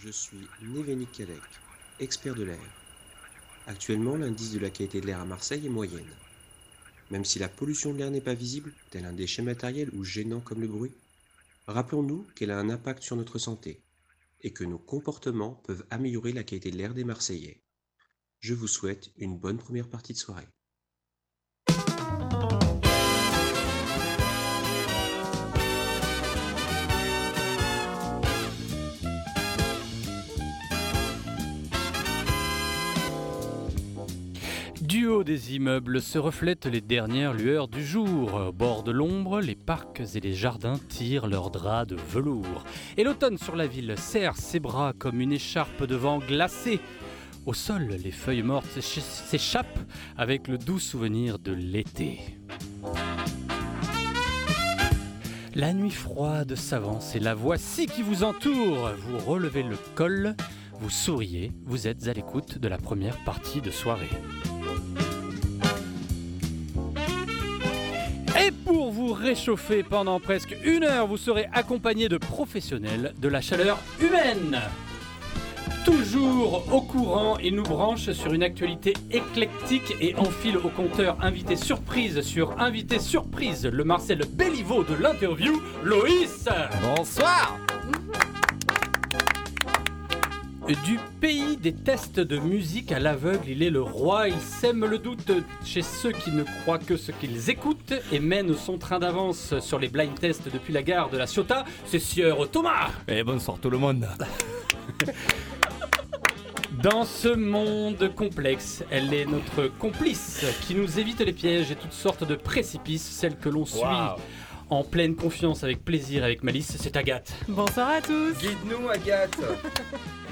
Je suis Névénic Cadec, expert de l'air. Actuellement, l'indice de la qualité de l'air à Marseille est moyenne. Même si la pollution de l'air n'est pas visible, tel un déchet matériel ou gênant comme le bruit, rappelons-nous qu'elle a un impact sur notre santé et que nos comportements peuvent améliorer la qualité de l'air des Marseillais. Je vous souhaite une bonne première partie de soirée. Du haut des immeubles se reflètent les dernières lueurs du jour. Au bord de l'ombre, les parcs et les jardins tirent leurs draps de velours. Et l'automne sur la ville serre ses bras comme une écharpe de vent glacé. Au sol, les feuilles mortes s'éch- s'échappent avec le doux souvenir de l'été. La nuit froide s'avance et la voici qui vous entoure. Vous relevez le col, vous souriez, vous êtes à l'écoute de la première partie de soirée. Et pour vous réchauffer pendant presque une heure, vous serez accompagné de professionnels de la chaleur humaine. Toujours au courant, il nous branche sur une actualité éclectique et enfile au compteur invité surprise sur invité surprise, le Marcel Béliveau de l'interview, Loïs. Bonsoir Du pays des tests de musique à l'aveugle, il est le roi. Il sème le doute chez ceux qui ne croient que ce qu'ils écoutent et mène son train d'avance sur les blind tests depuis la gare de la Ciotat. C'est Sieur Thomas. Et bonsoir tout le monde Dans ce monde complexe, elle est notre complice qui nous évite les pièges et toutes sortes de précipices, celle que l'on suit en pleine confiance, avec plaisir, avec malice, c'est Agathe. Bonsoir à tous. Guide-nous Agathe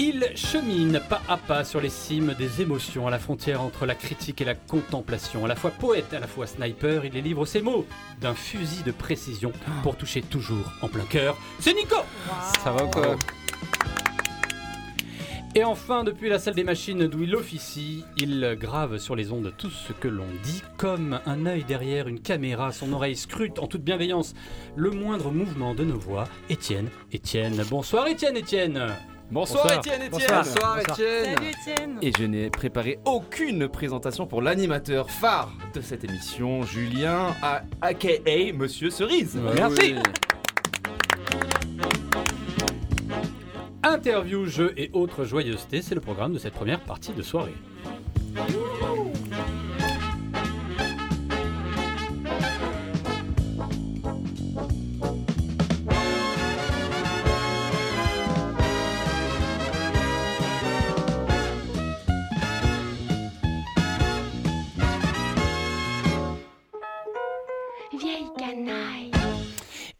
Il chemine pas à pas sur les cimes des émotions, à la frontière entre la critique et la contemplation. À la fois poète, à la fois sniper, il délivre ses mots d'un fusil de précision pour toucher toujours en plein cœur. C'est Nico Ça va quoi Et enfin, depuis la salle des machines d'où il officie, il grave sur les ondes tout ce que l'on dit, comme un œil derrière une caméra, son oreille scrute en toute bienveillance le moindre mouvement de nos voix. Étienne, Étienne, bonsoir Étienne, Étienne Bonsoir, Bonsoir. Étienne Étienne Bonsoir. Bonsoir Étienne Salut Étienne. Et je n'ai préparé aucune présentation pour l'animateur phare de cette émission, Julien, a- aka Monsieur Cerise. Merci. Interview, jeux et autres joyeusetés, c'est le programme de cette première partie de soirée.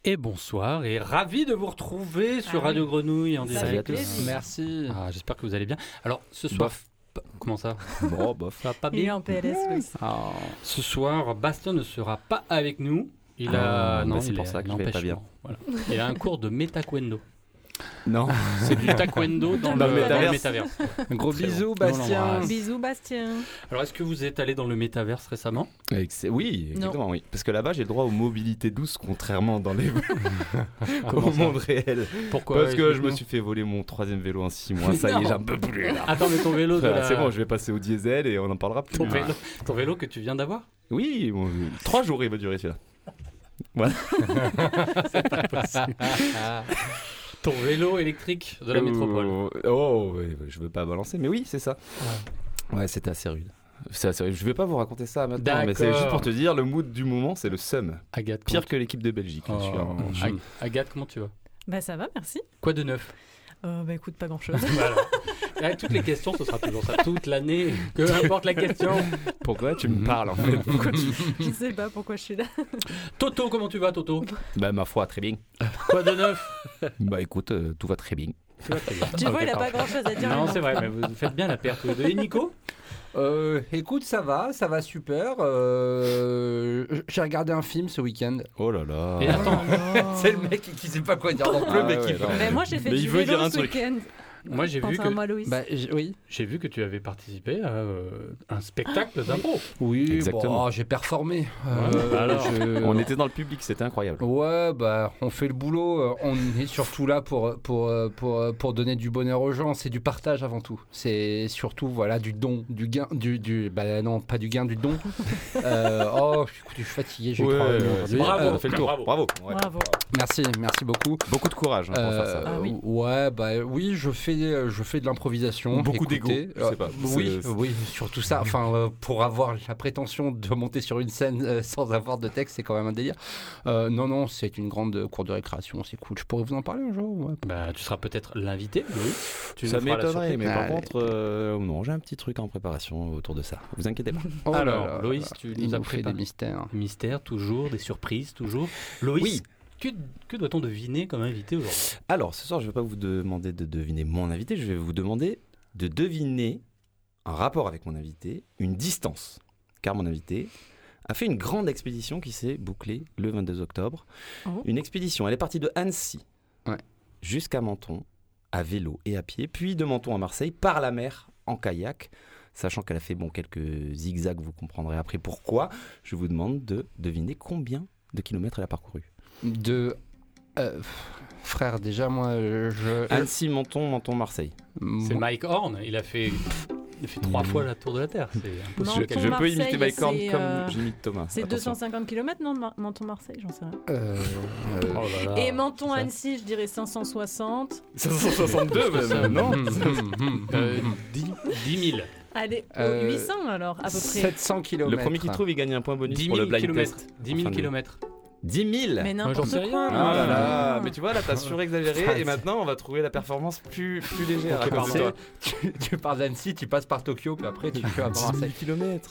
Et bonsoir et ravi de vous retrouver sur Ah Radio oui. Grenouille en direct. Merci. Ah, J'espère que vous allez bien. Alors ce soir, Bof. comment ça? Bon, bof. Ça va pas Il est bien en PLS, Loïs. Ah. Ce soir, Bastien ne sera pas avec nous. Il Ah, a bah, c'est il pour ça que en je vais pas empêchement. Voilà. Il a un cours de métaquendo. Non. C'est du taekwondo dans, Dans le, le dans le métaverse. gros Très bisou, bon. Bastien. Bisous Bastien. Alors, est-ce que vous êtes allé dans le métaverse récemment? Oui, exactement, oui. Parce que là-bas, j'ai le droit aux mobilités douces, contrairement dans les... Au monde réel. Pourquoi Parce que je me suis fait voler mon troisième vélo en 6 mois. Ça y est, j'en peux plus là. Attends, mais ton vélo, Frère, la- C'est bon, je vais passer au diesel et on en parlera plus. ton, vélo, ton vélo que tu viens d'avoir? Oui, bon, trois jours il va durer celui-là. Voilà. Ton vélo électrique de la métropole. Oh, oh, je veux pas balancer, mais oui, c'est ça. Ouais, c'était assez rude. C'est assez rude. Je vais pas vous raconter ça maintenant, mais c'est juste pour te dire, le mood du moment, c'est le seum. Agathe, Pire que l'équipe de Belgique. tu- là, je suis en- Oh, Agathe, comment tu vas? Bah ça va, merci. Quoi de neuf? Euh, bah écoute, pas grand chose. Voilà. Ouais, Toutes les questions, ce sera toujours ça. Toute l'année, peu importe la question. Pourquoi tu me parles en fait? Pourquoi tu- je sais pas pourquoi je suis là. Toto, comment tu vas, Toto? Bah, ma foi, très bien. Quoi de neuf? Bah, écoute, euh, tout va très bien. Tu Ok, vois, il a pas grand chose à dire. Non, c'est vrai, mais vous faites bien la perte de Et Nico? Euh, écoute, ça va, ça va super. Euh, J'ai regardé un film ce week-end. Oh là là. Et attends, C'est le mec qui sait pas quoi dire non plus, Ah mais ouais, qui. Mais moi j'ai fait Mais du vélo ce week-end. Moi, j'ai vu que moi. Bah, oui. j'ai vu que tu avais participé à euh, un spectacle d'impro. Oui, Exactement. bon, j'ai performé. Ouais, alors. je- On était dans le public, c'était incroyable. Ouais, bah, on fait le boulot. euh, On est surtout là pour, pour, euh, pour, euh, pour donner du bonheur aux gens. C'est du partage avant tout. C'est surtout, voilà, du don, du gain, du, du bah non, pas du gain, du don. Euh, oh, écoute, je suis fatigué, j'ai Ouais, ouais, bravo, Euh, on fait le tour. bravo. Bravo. Ouais. Bravo. merci, merci beaucoup. Beaucoup de courage hein, pour faire ça. Euh, Ah oui. Ouais, bah oui, je fais, je fais de l'improvisation. Beaucoup sais pas. oui, C'est- oui, surtout ça. Enfin, euh, pour avoir la prétention de monter sur une scène euh, sans avoir de texte, c'est quand même un délire. Euh, non, non, c'est une grande cour de récréation, c'est cool. Je pourrais vous en parler un jour. ouais. Bah, tu seras peut-être l'invité. Tu ça m'étonnerait, surprise. mais par Ah, contre, euh, non, j'ai un petit truc en préparation autour de ça. Vous inquiétez pas. Oh Alors, là Loïs, tu nous as fait des mystères. Mystère, toujours, des surprises, toujours. Loïs, Oui. Que, que doit-on deviner comme invité aujourd'hui? Alors, ce soir, je ne vais pas vous demander de deviner mon invité, je vais vous demander de deviner un rapport avec mon invité, une distance. Car mon invité a fait une grande expédition qui s'est bouclée le 22 octobre. Oh. Une expédition, elle est partie de Annecy Ouais. jusqu'à Menton, à vélo et à pied, puis de Menton à Marseille, par la mer, en kayak. Sachant qu'elle a fait bon, quelques zigzags, vous comprendrez après pourquoi. Je vous demande de deviner combien de kilomètres elle a parcouru. De. euh, frère, déjà, moi, je. Annecy, Menton, Menton, Marseille. C'est Mike Horn, il a fait, il a fait trois fois la tour de la Terre. C'est impossible. Je, Menton, je peux imiter Mike Horn comme euh, j'imite Thomas. C'est Attention. 250 km, non, Menton-Marseille, j'en sais rien. Euh, Oh là là. Et Menton-Annecy, je dirais 560. 562 même, non hum, hum, hum, Euh, hum. 10, 10 000. Allez, Euh, 800 alors, à peu près. 700 km. Le premier qui trouve, il gagne un point bonus 10 pour 000 le blind kilomètres. test. 10 000 Enfin, de- kilomètres. 10 000 Mais j'en n'importe sais quoi. rien. Ah là là, Ah. mais tu vois là t'as surexagéré et maintenant on va trouver la performance plus, plus légère. Tu, tu pars d'Annecy, tu passes par Tokyo, puis après tu vas à 10 000 Marseille.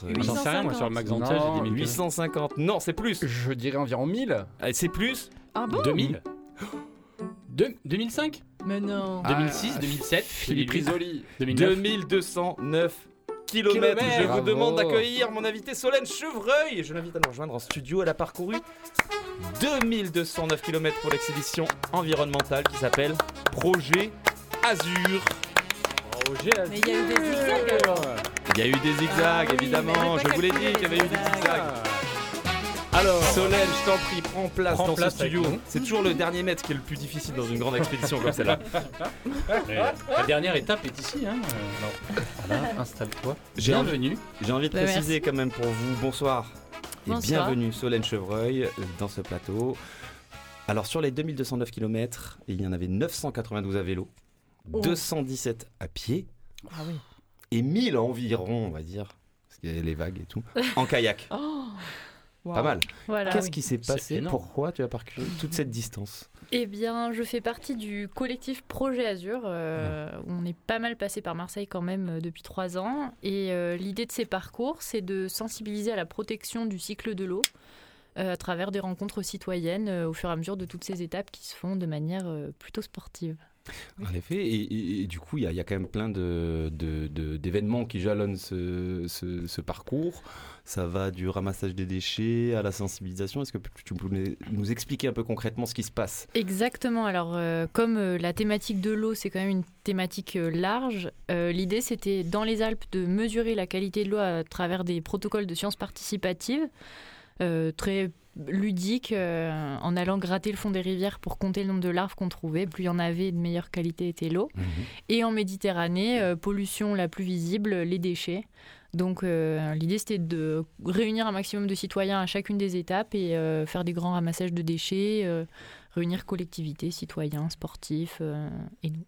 Oui. J'en sais rien, moi, sur le Max Antia, Non, j'ai 10 000 kilomètres. 850, non c'est plus. Je dirais environ 1000. Ah, C'est plus Ah bon 2000 Deux- 2005 Mais non. Ah, 2006, 2007, Philippe 2008, Risoli. 2009. 2209 kilomètres. Je vous demande d'accueillir mon invité Solène Chevreuil. Je l'invite à nous rejoindre en studio. Elle a parcouru 2209 kilomètres pour l'expédition environnementale qui s'appelle Projet Azur. Mais il y a eu des zigzags alors. Il y a eu des zigzags, Ah oui, évidemment. Je vous l'ai dit qu'il y avait eu des zigzags. Alors, Solène, je t'en prie, prends place Prends dans place ce studio. C'est toujours le dernier mètre qui est le plus difficile dans une grande expédition comme celle-là. La dernière étape est ici. Hein. Alors, voilà, installe-toi. Bienvenue. J'ai envie de Bah, préciser quand même pour vous, bonsoir et Bonsoir. bienvenue Solène Chevreuil dans ce plateau. Alors sur les 2209 km, il y en avait 992 à vélo, Oh. 217 à pied Ah oui. et 1000 environ, on va dire, parce qu'il y a les vagues et tout, en kayak. Oh. Pas mal. Voilà. Qu'est-ce oui. qui s'est passé. Pourquoi tu as parcouru toute cette distance Eh bien, je fais partie du collectif Projet Azur. euh, On est pas mal passé par Marseille quand même euh, depuis trois ans. Et euh, l'idée de ces parcours, c'est de sensibiliser à la protection du cycle de l'eau euh, à travers des rencontres citoyennes euh, au fur et à mesure de toutes ces étapes qui se font de manière euh, plutôt sportive. En effet, et, et- et du coup, il y, a- il y a quand même plein de- de- de- d'événements qui jalonnent ce, ce- ce parcours. Ça va du ramassage des déchets à la sensibilisation. Est-ce que tu peux nous expliquer un peu concrètement ce qui se passe? Exactement. Alors, euh, comme euh, la thématique de l'eau, c'est quand même une thématique euh, large, l'idée c'était dans les Alpes de mesurer la qualité de l'eau à travers des protocoles de sciences participatives, très ludiques, euh, en allant gratter le fond des rivières pour compter le nombre de larves qu'on trouvait. Plus il y en avait, de meilleure qualité était l'eau. Et en Méditerranée, euh, pollution la plus visible, les déchets. Donc euh, l'idée c'était de réunir un maximum de citoyens à chacune des étapes et faire des grands ramassages de déchets, réunir collectivités, citoyens, sportifs et nous.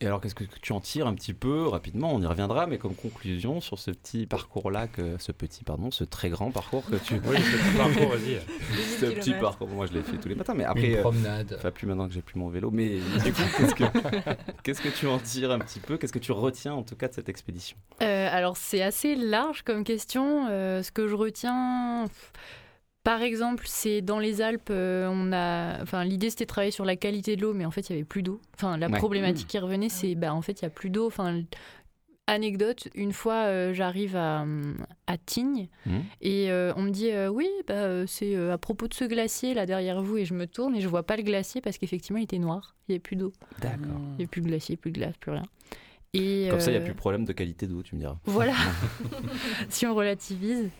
Et alors, qu'est-ce que tu en tires un petit peu rapidement? On y reviendra, mais comme conclusion sur ce petit parcours-là, que, ce petit, pardon, ce très grand parcours que tu. Oui, petit parcours, vas-y. ce petit parcours, moi je l'ai fait tous les matins, mais Une après. euh, promenade. Enfin, plus maintenant que j'ai plus mon vélo, mais du coup, qu'est-ce que, qu'est-ce que tu en tires un petit peu? Qu'est-ce que tu retiens en tout cas de cette expédition? Euh, alors c'est assez large comme question. Euh, ce que je retiens, pff, par exemple, c'est dans les Alpes, euh, on a, enfin l'idée c'était de travailler sur la qualité de l'eau, mais en fait il y avait plus d'eau. Enfin la Ouais. problématique qui revenait, c'est bah en fait il y a plus d'eau. Enfin anecdote, une fois euh, j'arrive à, à Tignes Mhm. et euh, on me dit euh, oui, bah, c'est euh, à propos de ce glacier là derrière vous et je me tourne et je vois pas le glacier parce qu'effectivement il était noir, il n'y avait plus d'eau, D'accord. il n'y avait plus de glacier, plus de glace, plus rien. Et, Comme ça, il n'y a plus de problème de qualité d'eau, tu me diras. Voilà, si on relativise.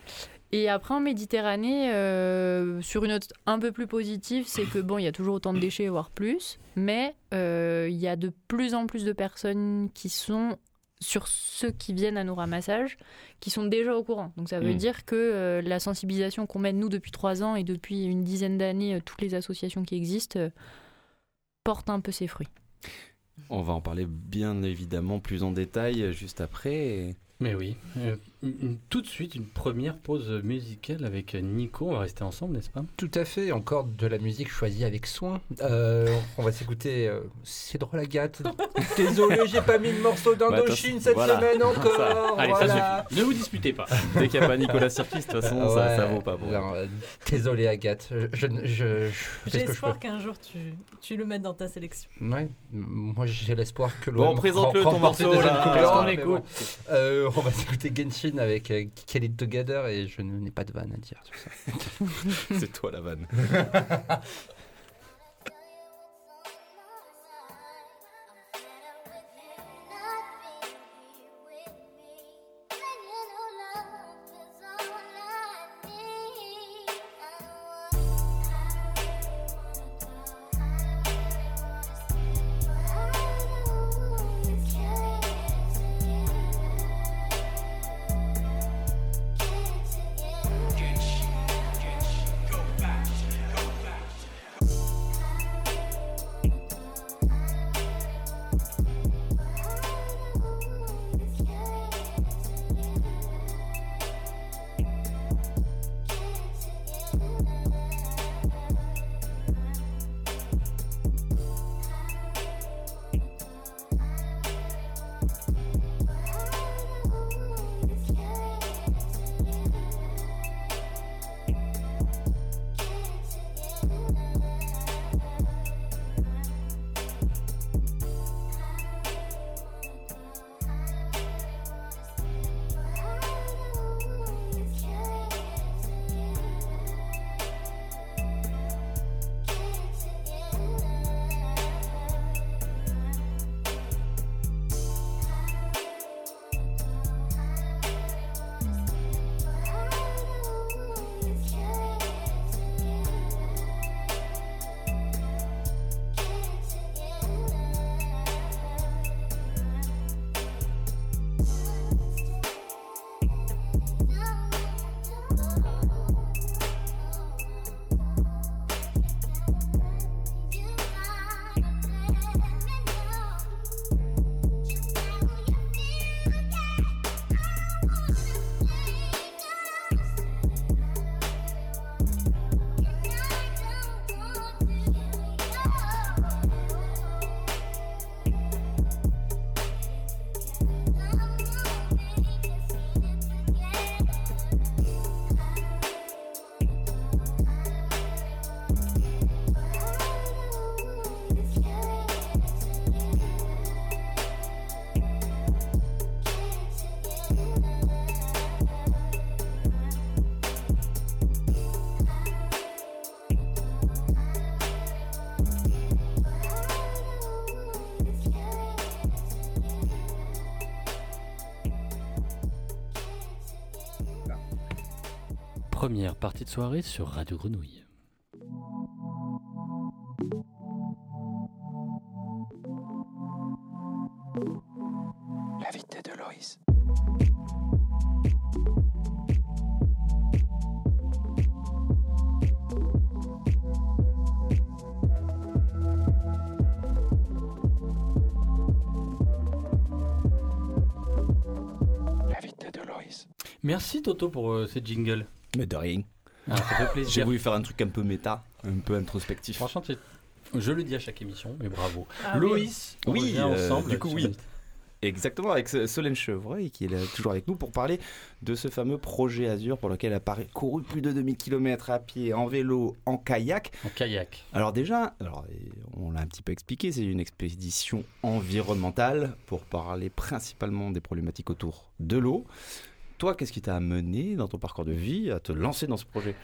Et après en Méditerranée, euh, sur une note un peu plus positive, c'est que bon, il y a toujours autant de déchets, voire plus, mais euh, il y a de plus en plus de personnes qui sont sur ceux qui viennent à nos ramassages, qui sont déjà au courant. Donc ça veut Mm. dire que euh, la sensibilisation qu'on mène nous depuis trois ans et depuis une dizaine d'années, euh, toutes les associations qui existent, euh, portent un peu ses fruits. On va en parler bien évidemment plus en détail juste après. Mais oui. Une- tout de suite, une première pause musicale avec Nico. On va rester ensemble, n'est-ce pas? Tout à fait, encore de la musique choisie avec soin. Euh, on va s'écouter. euh, c'est drôle, Agathe. Désolé, j'ai pas mis de morceau d'Indochine Bah, cette voilà. semaine encore. Ça. Allez, ça voilà. suffit. Ne vous disputez pas. Dès qu'il n'y a pas Nicolas Sirkis, de toute façon, Ah ça, ouais, ça vaut pas. Pour... non, euh, désolé, Agathe. Je, je, je- je- J'ai espoir qu'un jour tu, tu le mettes dans ta sélection. Ouais, moi j'ai l'espoir que Bon, l'OM présente-le, ton morceau, là. Mais écoute bon. Euh, On va s'écouter Genshin avec euh, Get It Together et je n'ai pas de vanne à dire sur ça. C'est toi la vanne. Première partie de soirée sur Radio Grenouille. L'invité de Loïs. L'invité de Loïs. Merci Toto pour euh, cette jingle. Mais de rien. Ah, ça fait J'ai voulu faire un truc un peu méta, un peu introspectif. Franchement, je le dis à chaque émission, mais bravo. Ah oui. Loïs, on Oui, revient euh, ensemble. du coup, oui. Exactement, avec Solène Chevreuil qui est là, toujours avec nous pour parler de ce fameux projet Azur pour lequel elle a parcouru plus de 2000 km à pied, en vélo, en kayak. En kayak. Alors déjà, alors, on l'a un petit peu expliqué, c'est une expédition environnementale pour parler principalement des problématiques autour de l'eau. Toi, qu'est-ce qui t'a amené dans ton parcours de vie à te lancer dans ce projet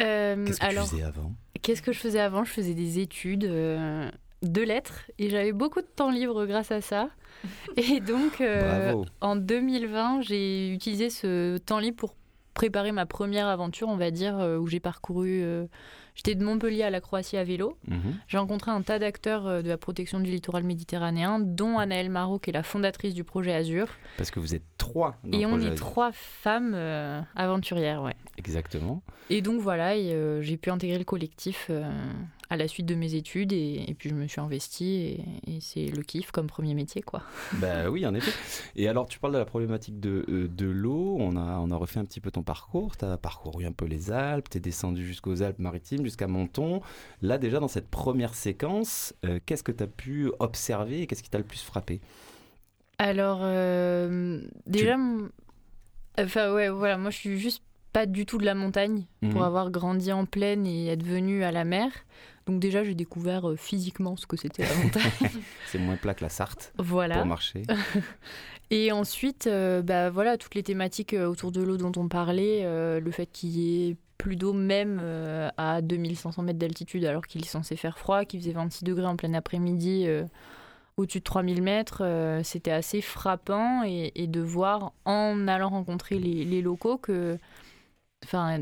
Euh, Qu'est-ce que alors, tu faisais avant qu'est-ce que je faisais avant? Je faisais des études euh, de lettres et j'avais beaucoup de temps libre grâce à ça. Et donc, euh, en 2020, j'ai utilisé ce temps libre pour préparer ma première aventure, on va dire, où j'ai parcouru. J'étais de Montpellier à la Croatie à vélo. Mhm. J'ai rencontré un tas d'acteurs euh, de la protection du littoral méditerranéen, dont Anaëlle Marot, qui est la fondatrice du projet Azur. Parce que vous êtes trois dans Et on est trois femmes euh, aventurières, ouais. Exactement. Et donc voilà, et, euh, j'ai pu intégrer le collectif à la suite de mes études et, et puis je me suis investie et, et c'est le kiff comme premier métier quoi. Bah oui, en effet. Et alors, tu parles de la problématique de, euh, de l'eau. On a, on a refait un petit peu ton parcours. Tu as parcouru un peu les Alpes, tu es descendu jusqu'aux Alpes-Maritimes, jusqu'à Menton. Là, déjà, dans cette première séquence, euh, qu'est-ce que tu as pu observer et qu'est-ce qui t'a le plus frappé? Alors euh, déjà, enfin ouais voilà, moi je suis juste pas du tout de la montagne pour Mhm. avoir grandi en plaine et être venue à la mer. Donc déjà j'ai découvert euh, physiquement ce que c'était la montagne. C'est moins plat que la Sarthe voilà. pour marcher. Et ensuite, euh, bah, voilà, toutes les thématiques euh, autour de l'eau dont on parlait, euh, le fait qu'il y ait plus d'eau même euh, à 2500 mètres d'altitude alors qu'il est censé faire froid, qu'il faisait 26 degrés en plein après-midi au-dessus de 3000 mètres, euh, c'était assez frappant et, et de voir en allant rencontrer les, les locaux que enfin,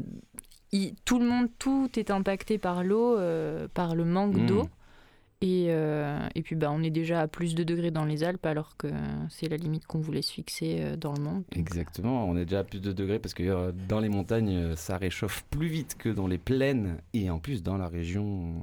il- tout le monde, tout est impacté par l'eau, euh, par le manque Mmh. d'eau. Et, euh, et puis bah, on est déjà à plus de degrés dans les Alpes alors que c'est la limite qu'on voulait se fixer euh, dans le monde. Donc, Exactement, on est déjà à plus de degrés parce que dans les montagnes, ça réchauffe plus vite que dans les plaines et en plus dans la région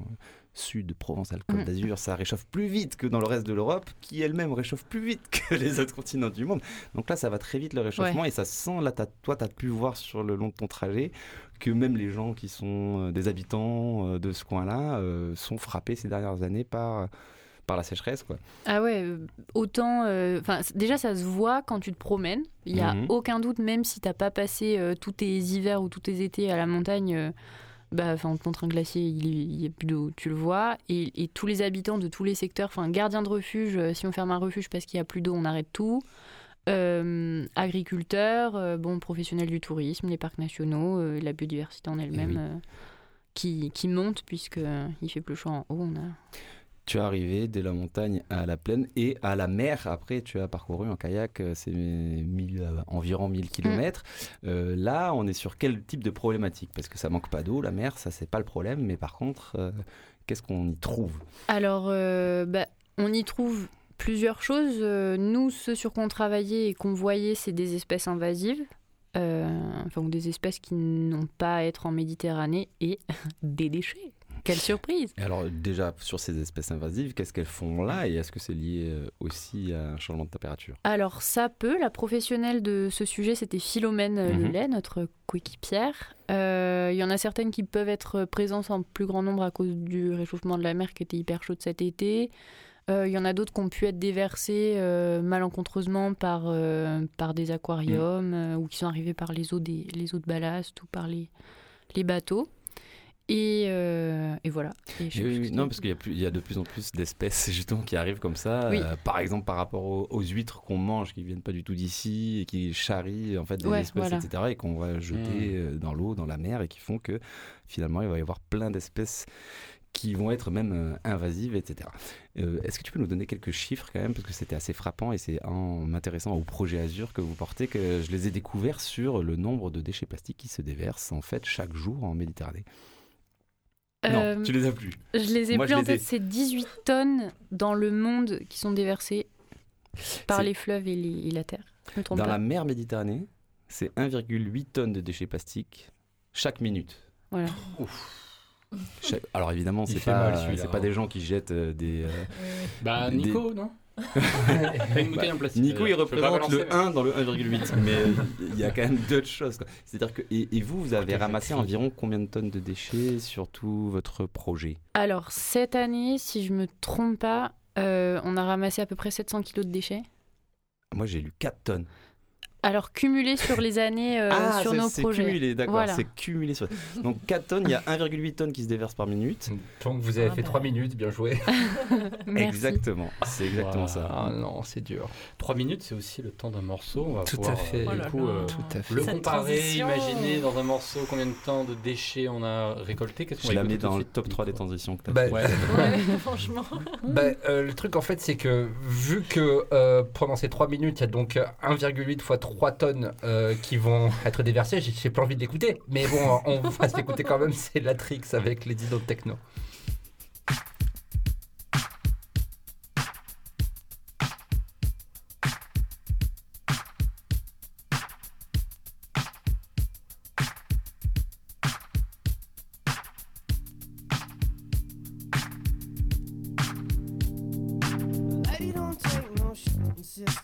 sud, Provence-Alpes-Côte Mm. d'Azur, ça réchauffe plus vite que dans le reste de l'Europe qui elle-même réchauffe plus vite que les autres continents du monde. Donc là, ça va très vite le réchauffement et ça sent, là, toi, tu as pu voir sur le long de ton trajet que même les gens qui sont euh, des habitants euh, de ce coin-là euh, sont frappés ces dernières années par, par la sécheresse. Quoi. Ah ouais, autant. Enfin, déjà, ça se voit quand tu te promènes. Il n'y a Mhm. aucun doute, même si t'as pas passé euh, tous tes hivers ou tous tes étés à la montagne. Bah, enfin, on te montre un glacier, il n'y a plus d'eau, tu le vois. Et, et tous les habitants de tous les secteurs, enfin, gardiens de refuge, euh, si on ferme un refuge parce qu'il n'y a plus d'eau, on arrête tout. Euh, agriculteurs, euh, bon, professionnels du tourisme, les parcs nationaux, euh, la biodiversité en elle-même oui. euh, qui, qui monte puisque euh, il fait plus chaud en haut. On a... Tu es arrivé de la montagne à la plaine et à la mer. Après, tu as parcouru en kayak euh, mille- euh, environ 1000 km. là, on est sur quel type de problématique? Parce que ça manque pas d'eau, la mer, ça c'est pas le problème. Mais par contre, euh, qu'est-ce qu'on y trouve? Alors, euh, bah, on y trouve plusieurs choses. Euh, nous, ce sur quoi on travaillait et qu'on voyait, c'est des espèces invasives. Euh, enfin, des espèces qui n'ont pas à être en Méditerranée et des déchets. Quelle surprise Et alors déjà, sur ces espèces invasives, qu'est-ce qu'elles font là Et est-ce que c'est lié euh, aussi à un changement de température? Alors, ça peut. La professionnelle de ce sujet, c'était Philomène Mhm. Lelay, notre coéquipière. Euh, Il y en a certaines qui peuvent être présentes en plus grand nombre à cause du réchauffement de la mer qui était hyper chaude cet été. Euh, Il y en a d'autres qui ont pu être déversées euh, malencontreusement par, euh, par des aquariums euh, ou qui sont arrivés par les eaux, des, les eaux de ballast ou par les, les bateaux. Et, euh, et voilà. Et Oui, non, parce qu'il y, a y de plus en plus d'espèces justement qui arrivent comme ça. Oui. Euh, par exemple, par rapport aux, aux huîtres qu'on mange, qui viennent pas du tout d'ici et qui charrient en fait des Ouais, espèces, voilà. etc. et qu'on va jeter euh, dans l'eau, dans la mer et qui font que finalement il va y avoir plein d'espèces qui vont être même invasives, etc. Euh, Est-ce que tu peux nous donner quelques chiffres quand même parce que c'était assez frappant et c'est en m'intéressant au projet Azur que vous portez que je les ai découverts sur le nombre de déchets plastiques qui se déversent en fait chaque jour en Méditerranée? Euh, Non, tu les as plus. Je les ai Moi, plus en ai. tête, c'est 18 tonnes dans le monde qui sont déversées par les fleuves et, les- et la terre. Je me trompe Dans pas. la mer Méditerranée, c'est 1,8 tonnes de déchets plastiques chaque minute. Voilà. Chaque- Alors évidemment, c'est pas, mal, celui-là, c'est pas hein. des gens qui jettent euh, des. euh, Bah, Des- Nico, non? Une bouteille en plastique. Nico, il représente le balancer, 1 dans le 1,8, mais euh, il y a quand même d'autres choses. C'est-à-dire que et, et vous, vous avez ramassé environ combien de tonnes de déchets sur tout votre projet? Alors, cette année, si je me trompe pas, Euh, on a ramassé à peu près 700 kilos de déchets. Moi, j'ai lu 4 tonnes. Alors cumulé sur les années euh, ah, sur c'est- nos c'est projets. cumulé, d'accord. Voilà. C'est cumulé. Sur... Donc 4 tonnes, il y a 1,8 tonnes qui se déversent par minute. Donc vous avez Ah fait bah. 3 minutes, bien joué. Merci. Exactement. C'est exactement ça. Ah non, c'est dur. 3 minutes, c'est aussi le temps d'un morceau. On va Tout pouvoir, à fait. euh, Oh du là coup, là. euh, Tout à fait. le Cette comparer, transition. imaginer dans un morceau combien de temps de déchets on a récolté. Qu'est-ce qu'on Je va la mets dans le top 3 des transitions que tu as Bah, fait. Ouais. Ouais, franchement. Bah, euh, le truc en fait c'est que vu que euh, pendant ces 3 minutes il y a donc euh, 1,8 fois 3 tonnes euh, qui vont être déversées, j'ai plus envie de. Mais bon, on va se l'écouter quand même, c'est Latrix avec les Dino Techno.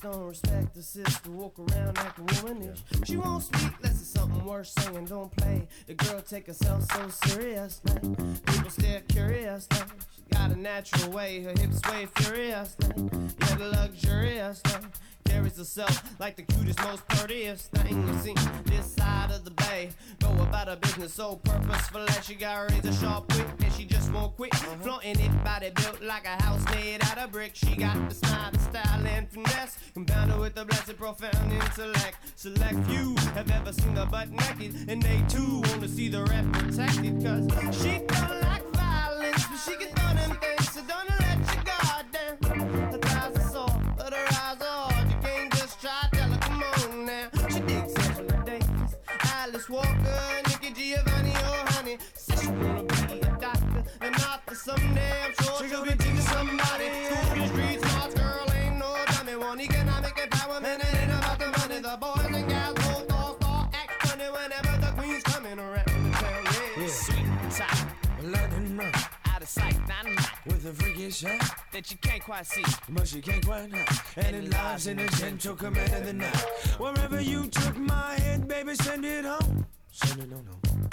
On respect the sister, walk around acting womanish. She won't speak unless it's something worth saying, don't play. The girl take herself so seriously. People stare curiously. She got a natural way, her hips sway furiously. Yeah, the luxuriously. Carries herself like the cutest, most prettiest thing you've seen this side of the bay. Go about her business so purposeful that she got razor sharp wit and she just won't quit. Flaunting it, body built like a house made out of brick. She got the smile, the style, and finesse. Compounded with the blessed, profound intellect. Select few have ever seen her butt naked, and they too wanna see the rep protected. Cause she don't like violence, but she can throw them things, so don't someday. I'm sure she'll be teaching somebody. School street smart girl ain't no dummy. One economic empowerment, it ain't about the money. The boys and gals both all star act funny whenever the queen's coming around the town. Yeah, sweet and tight, London night out of sight, not in sight, with a freaky shot, that you can't quite see. but she can't quite hide. And it lies in the gentle command of the night. Wherever you took my head, baby, send it home. Send it on home.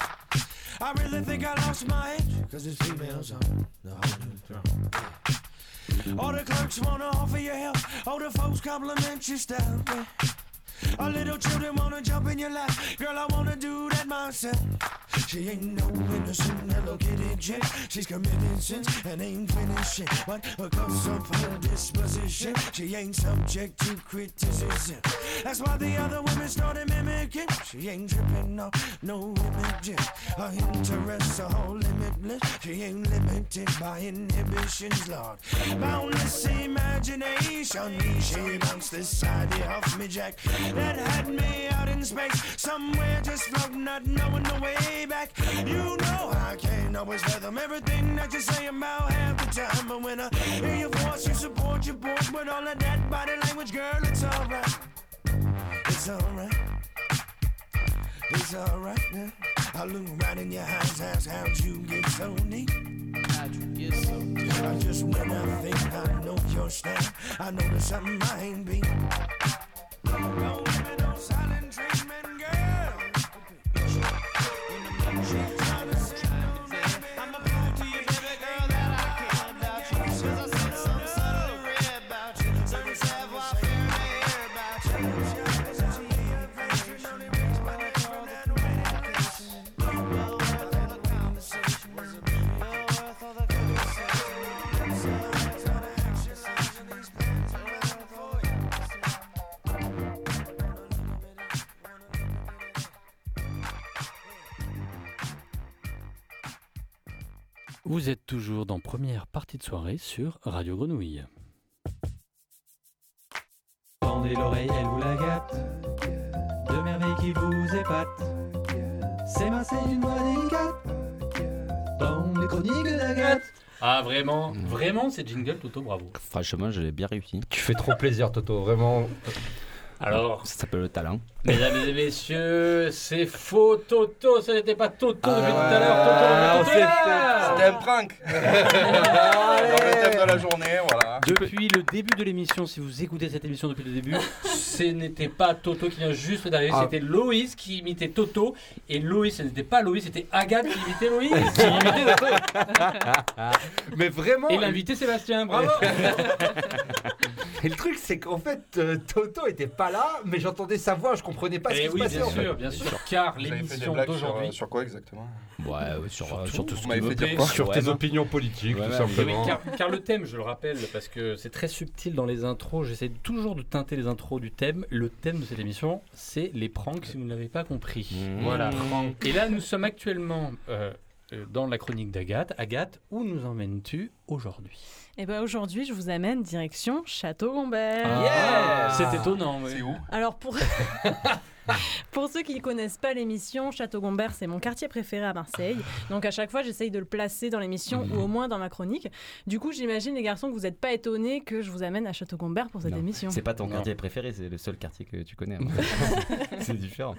I really think I lost my edge, cause it's females on the whole new throne. All the clerks wanna offer you help, all the folks compliment your style. Yeah. All little children wanna jump in your lap, girl, I wanna do that myself. She ain't no innocent Hello Kitty chick. She's committed sins and ain't finished shit. But because of her disposition, she ain't subject to criticism. That's why the other women started mimicking. She ain't tripping off no images. Her interests are all limitless. She ain't limited by inhibitions, Lord. Boundless imagination. She bounced this side off me, Jack. That had me out in space. Somewhere just floating, not knowing the way back. You know I can't always fathom everything that you say about half the time. But when I hear your voice, you support your boys with all of that body language, girl. It's alright. It's alright. It's alright now. I look right in your eyes, ask how'd you get so neat? How'd you get so neat? I just when I think I know your style, I know there's something I ain't been. Don't give me no silent treatment, Vous êtes toujours dans première partie de soirée sur Radio Grenouille. Tendez l'oreille, elle vous la gâte. De merveilles qui vous épatent. C'est massé d'une voix délicate. Dans les chroniques d'Agathe. Ah vraiment, vraiment c'est jingle Toto, bravo. Franchement, je l'ai bien réussi. Tu fais trop plaisir, Toto, vraiment. Alors, Ça s'appelle le talent. Mesdames et messieurs, c'est faux Toto, ce n'était pas Toto Ah depuis tout à l'heure. Toto, C'était un prank Dans le thème de la journée, voilà. Depuis le début de l'émission, si vous écoutez cette émission depuis le début, ce n'était pas Toto qui vient juste d'arriver, Ah. c'était Loïs qui imitait Toto. Et Loïs, ce n'était pas Loïs, c'était Agathe qui imitait Loïs. qui imitait Toto. Mais vraiment. Et l'invité Sébastien, bravo Et le truc, c'est qu'en fait, euh, Toto était pas là, mais j'entendais sa voix, je comprenais pas ce Eh qui oui, se passait. bien en fait. sûr, bien sûr. Car Vous l'émission sur, d'aujourd'hui. euh, sur quoi exactement Ouais, ouais, sur, euh, sur tout ce Vous dire plaît. quoi Sur tes opinions politiques, Ouais, tout ouais, Eh oui, simplement. car, car le thème, je le rappelle, parce que c'est très subtil dans les intros, j'essaie toujours de teinter les intros du thème. Le thème de cette émission, c'est les pranks, si vous ne l'avez pas compris. Mmh. Voilà. Et là, nous sommes actuellement euh, dans la chronique d'Agathe. Agathe, où nous emmènes-tu aujourd'hui? Et ben aujourd'hui, je vous amène direction Château Gombert. Ah, C'est étonnant, oui. C'est où? Alors pour pour ceux qui ne connaissent pas l'émission, Château Gombert, c'est mon quartier préféré à Marseille. Donc à chaque fois, j'essaye de le placer dans l'émission ou au moins dans ma chronique. Du coup, j'imagine les garçons que vous n'êtes pas étonnés que je vous amène à Château Gombert pour cette Non, émission. C'est pas ton Non. quartier préféré, c'est le seul quartier que tu connais. c'est différent.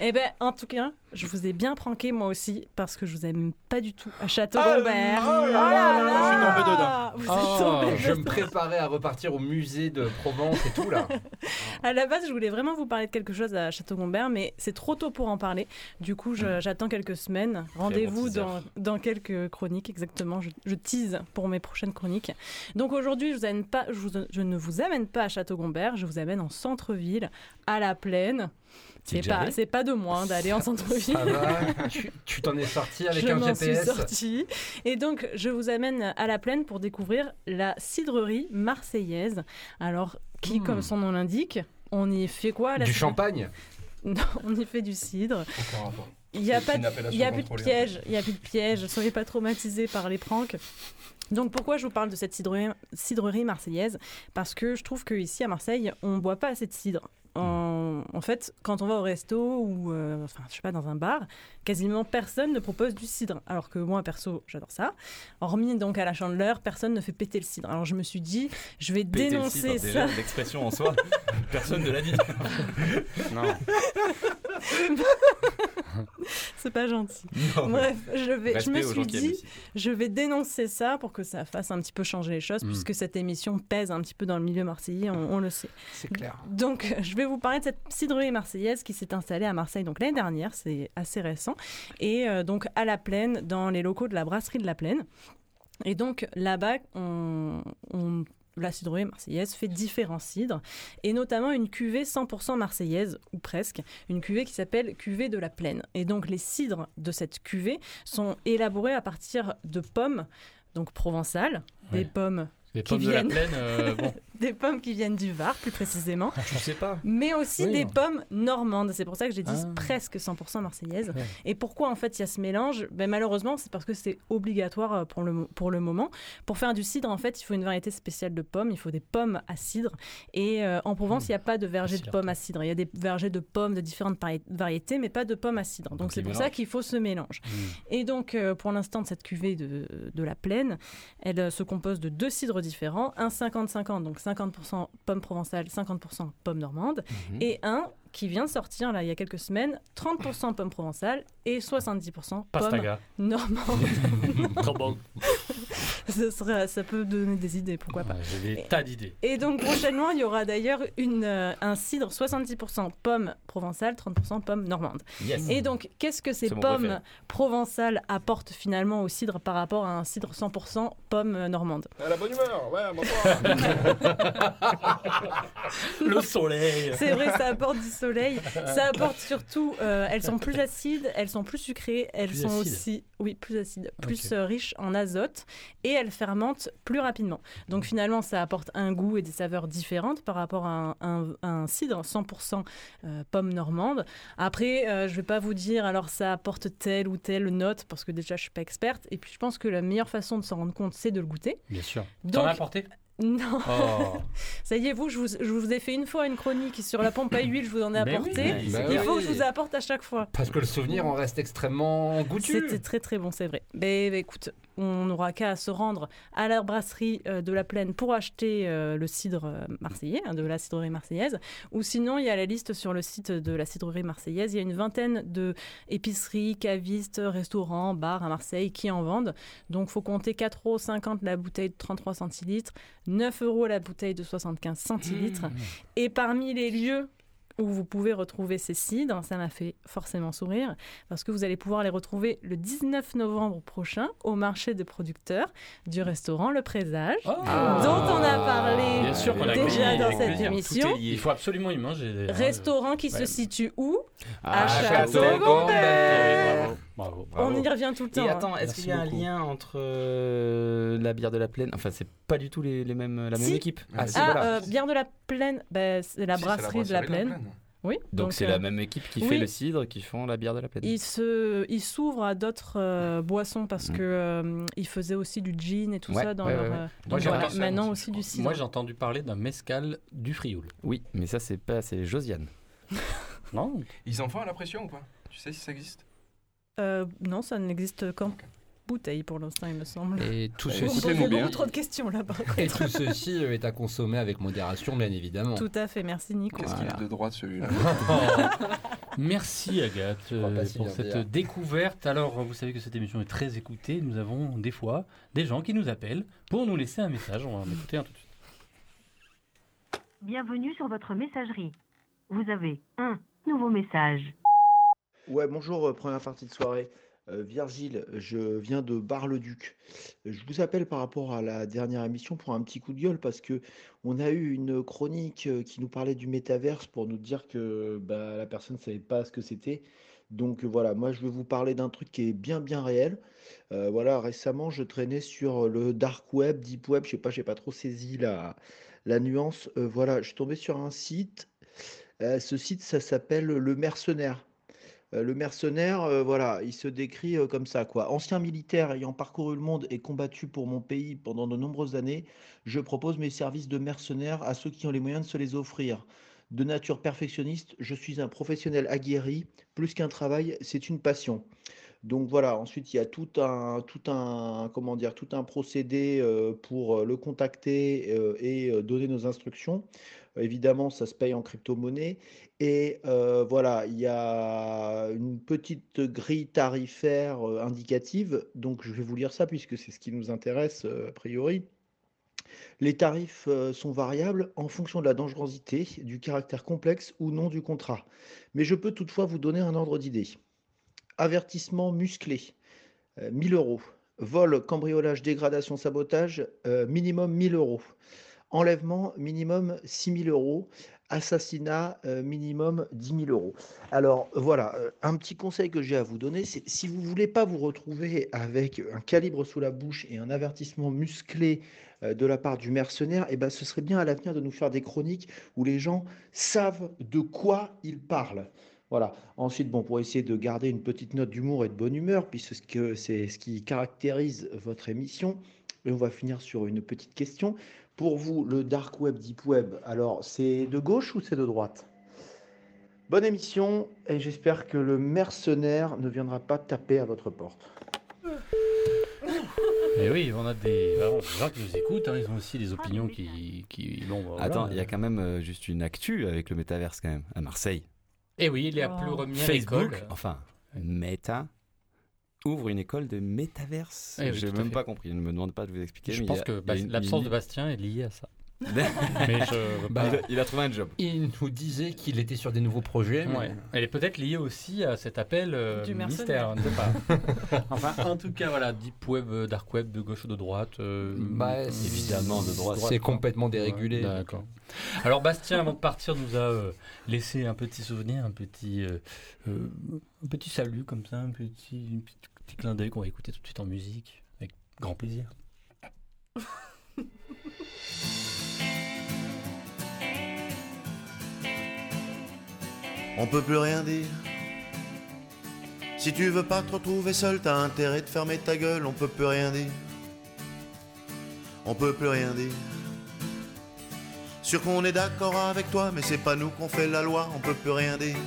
Eh ben, en tout cas, je vous ai bien pranké moi aussi parce que je vous aime pas du tout à Château Ah, Gombert. oh là là, là je suis dedans. Oh, je me préparais à repartir au musée de Provence et tout là. À la base, je voulais vraiment vous parler de quelque chose à Château-Gombert, mais c'est trop tôt pour en parler. Du coup, je- j'attends quelques semaines. Rendez-vous dans, dans quelques chroniques, exactement. Je, je tease pour mes prochaines chroniques. Donc aujourd'hui, je, vous amène pas, je, vous- je ne vous amène pas à Château-Gombert, je vous amène en centre-ville, à la plaine. C'est pas, c'est pas de moi hein, d'aller en centre-ville. Tu t'en es sorti avec je un m'en suis GPS sortie. Et donc, je vous amène à la plaine pour découvrir la cidrerie marseillaise. Alors, qui, Hmm. comme son nom l'indique, on y fait quoi la Du champagne? Non, on y fait du cidre. Il n'y a, pas de, il y a plus de piège. Il a plus de piège. Soyez pas traumatisés par les pranks. Donc pourquoi je vous parle de cette cidrerie, cidrerie marseillaise? Parce que je trouve qu'ici à Marseille, on boit pas assez de cidre. En, en fait, quand on va au resto ou euh, enfin, je sais pas, dans un bar, quasiment personne ne propose du cidre. Alors que moi, perso, j'adore ça. Hormis donc à la chandeleur, personne ne fait péter le cidre. Alors je me suis dit, je vais Péter le dénoncer cidre, ça. déjà, L'expression en soi, personne ne l'a dit. non. C'est pas gentil. Non. Bref, je, vais, je Respect me suis dit, je vais dénoncer ça pour que ça fasse un petit peu changer les choses, Mm. puisque cette émission pèse un petit peu dans le milieu marseillais, on, on le sait. C'est clair. Donc, je vais vous parler de cette cidrerie marseillaise qui s'est installée à Marseille donc l'année dernière, c'est assez récent, et euh, donc à la Plaine, dans les locaux de la brasserie de la Plaine. Et donc là-bas, on, on- la cidrerie marseillaise fait différents cidres, et notamment une cuvée 100% marseillaise, ou presque, une cuvée qui s'appelle cuvée de la Plaine. Et donc les cidres de cette cuvée sont élaborés à partir de pommes, donc provençales, des pommes Qui pommes de la viennent. plaine, euh, bon. des pommes qui viennent du Var, plus précisément, Je sais pas. mais aussi Oui. des pommes normandes. C'est pour ça que j'ai dit Ah. presque 100% marseillaises. Ouais. Et pourquoi en fait il y a ce mélange? Ben, Malheureusement, c'est parce que c'est obligatoire euh, pour le, pour le moment. Pour faire du cidre, en fait, il faut une variété spéciale de pommes. Il faut des pommes à cidre. Et euh, en Provence, il n'y a pas de verger de cidre. pommes à cidre. Il y a des vergers de pommes de différentes vari- variétés, mais pas de pommes à cidre. Donc Donc, c'est pour ça qu'il faut ce mélange. Mm. Et donc, euh, pour l'instant, de cette cuvée de, de la plaine, elle se compose de deux cidres différents, un 50-50, donc 50% pommes provençales, 50% pommes normandes, Mhm. et un qui vient de sortir là il y a quelques semaines, 30% pommes provençales et 70% pommes Pastaga. normandes. Trop bon. ça, peut donner des idées, pourquoi pas. J'ai des tas d'idées. Et donc prochainement, il y aura d'ailleurs une, euh, un cidre 70% pommes provençales, 30% pommes normandes. Yes. Et donc, qu'est-ce que ces pommes provençales apportent finalement au cidre par rapport à un cidre 100% pommes euh, normandes Ah, la bonne humeur, ouais, bonsoir. Le soleil. C'est vrai, ça apporte du soleil. Ça apporte surtout, euh, elles sont plus acides, elles sont plus sucrées, elles Plus sont acides. aussi, oui, plus acides, plus euh, riches en azote et elles fermentent plus rapidement. Donc finalement, ça apporte un goût et des saveurs différentes par rapport à un, un- un cidre 100% euh, pomme normande. Après, euh, je vais pas vous dire alors ça apporte telle ou telle note parce que déjà je suis pas experte. Et puis je pense que la meilleure façon de s'en rendre compte, c'est de le goûter. Bien sûr. Donc- T'en as apporté? Non. Oh. Ça y est, vous je, vous, je vous ai fait une fois une chronique sur la pompe à huile, je vous en ai Mais oui, apporté. Il faut que je vous apporte à chaque fois. Parce que le souvenir en reste extrêmement goûtu. C'était très très bon, c'est vrai. Mais, mais écoute, on n'aura qu'à se rendre à la brasserie euh, de la Plaine pour acheter euh, le cidre euh, marseillais, hein, de la cidrerie marseillaise. Ou sinon, il y a la liste sur le site de la cidrerie marseillaise. Il y a une vingtaine de épiceries, cavistes, restaurants, bars à Marseille qui en vendent. Donc, faut compter 4,50 euros la bouteille de 33 centilitres, 9 euros la bouteille de 75 centilitres. Et parmi les lieux où vous pouvez retrouver ces cidres, ça m'a fait forcément sourire, parce que vous allez pouvoir les retrouver le 19 novembre prochain au marché de producteurs du restaurant Le Présage, Ah. dont on a parlé Bien sûr qu'on a déjà dans cette plaisir. émission. Il faut absolument y manger. Restaurant qui Ouais. se situe où? Ah, À Château-Gombert. Bravo. On y revient tout le temps. Et hein. attends, est-ce qu'il y a un lien entre euh, la bière de la plaine? Enfin, c'est pas du tout les, les mêmes, la même équipe. Ah, si, Ah, voilà. euh, bière de la plaine, bah, c'est la Si, c'est la brasserie de la brasserie de la plaine. Oui, Donc c'est euh, la même équipe qui oui. fait le cidre qui font la bière de la plaine. Il se, il s'ouvre à d'autres euh, boissons parce Mm. que euh, il faisait aussi du gin et tout Ouais, ça dans ouais, leur. ouais, ouais. Moi, donc j'ai voilà, entendu- maintenant aussi du cidre. Moi, j'ai entendu parler d'un mescal du Frioul. Oui, mais ça c'est pas, c'est Josiane. Non Ils en font à la pression ou pas? Tu sais si ça existe? Euh, non, ça n'existe qu'en bouteille pour l'instant, il me semble. Et tout Bah, Vous ceci, posez beaucoup trop de questions là. par contre. et tout ceci est à consommer avec modération, bien évidemment. Tout à fait, merci Nico. Qu'est-ce qu'il Voilà. est de droite celui-là Merci Agathe euh, pour cette découverte. Alors, vous savez que cette émission est très écoutée. Nous avons des fois des gens qui nous appellent pour nous laisser un message. On va en écouter un tout de suite. Bienvenue sur votre messagerie. Vous avez un nouveau message. Ouais, bonjour, euh, première partie de soirée. Euh, Virgile, je viens de Bar-le-Duc. Je vous appelle par rapport à la dernière émission pour un petit coup de gueule parce que on a eu une chronique euh, qui nous parlait du métaverse pour nous dire que bah, la personne ne savait pas ce que c'était. Donc voilà, moi je vais vous parler d'un truc qui est bien bien réel. Voilà, récemment je traînais sur le dark web, deep web, je sais pas, j'ai pas trop saisi la, la nuance. Voilà, je suis tombé sur un site. Ce site, ça s'appelle Le Mercenaire. Le mercenaire, voilà, il se décrit comme ça, quoi. Ancien militaire ayant parcouru le monde et combattu pour mon pays pendant de nombreuses années, je propose mes services de mercenaire à ceux qui ont les moyens de se les offrir. De nature perfectionniste, je suis un professionnel aguerri. Plus qu'un travail, c'est une passion. Donc voilà, ensuite il y a tout un, tout un, comment dire, tout un procédé pour le contacter et donner nos instructions. Évidemment, ça se paye en crypto-monnaie. Et euh, voilà, il y a une petite grille tarifaire euh, indicative. Donc je vais vous lire ça puisque c'est ce qui nous intéresse euh, a priori. Les tarifs sont variables en fonction de la dangerosité, du caractère complexe ou non du contrat. Mais je peux toutefois vous donner un ordre d'idée. Avertissement musclé, euh, 1000 euros. Vol, cambriolage, dégradation, sabotage, minimum 1000 euros. Enlèvement, minimum 6000 euros. Assassinat, euh, minimum 10 000 euros. Alors voilà, euh, un petit conseil que j'ai à vous donner, c'est si vous voulez pas vous retrouver avec un calibre sous la bouche et un avertissement musclé euh, de la part du mercenaire, eh ben, ce serait bien à l'avenir de nous faire des chroniques où les gens savent de quoi ils parlent. Voilà. Ensuite, bon, pour essayer de garder une petite note d'humour et de bonne humeur, puisque c'est ce qui caractérise votre émission, et on va finir sur une petite question. Pour vous, le dark web, deep web, alors c'est de gauche ou c'est de droite? Bonne émission, et j'espère que le mercenaire ne viendra pas taper à votre porte. Et oui, on a des, vraiment, des gens qui nous écoutent. hein. Ils ont aussi des opinions qui. qui bon, bah, voilà. Attends, il y a quand même euh, juste une actu avec le métaverse quand même à Marseille. Et oui, il y a plus remis à Facebook, l'école. enfin Meta ouvre une école de métaverse. Eh oui, J'ai même pas compris. Ne me demande pas de vous expliquer. Je mais pense a- que une- l'absence une- de Bastien est liée à ça. Mais je- Bah, il, a, il a trouvé un job. Il nous disait qu'il était sur des nouveaux projets. mais- Ouais. Elle est peut-être liée aussi à cet appel euh, Du mystère, on ne sait pas. enfin, en tout cas, voilà, deep web, euh, dark web, de gauche ou de droite. euh, Bah, évidemment, de droite. C'est complètement dérégulé. Ouais, D'accord. Alors Bastien, avant de partir, nous a euh, laissé un petit souvenir, un petit, euh, euh, un petit salut comme ça, un petit, un petit, petit clin d'œil qu'on va écouter tout de suite en musique, avec grand plaisir. On peut plus rien dire. Si tu veux pas te retrouver seul, t'as intérêt de fermer ta gueule, on peut plus rien dire. On peut plus rien dire. Sûr qu'on est d'accord avec toi, mais c'est pas nous qu'on fait la loi, on peut plus rien dire.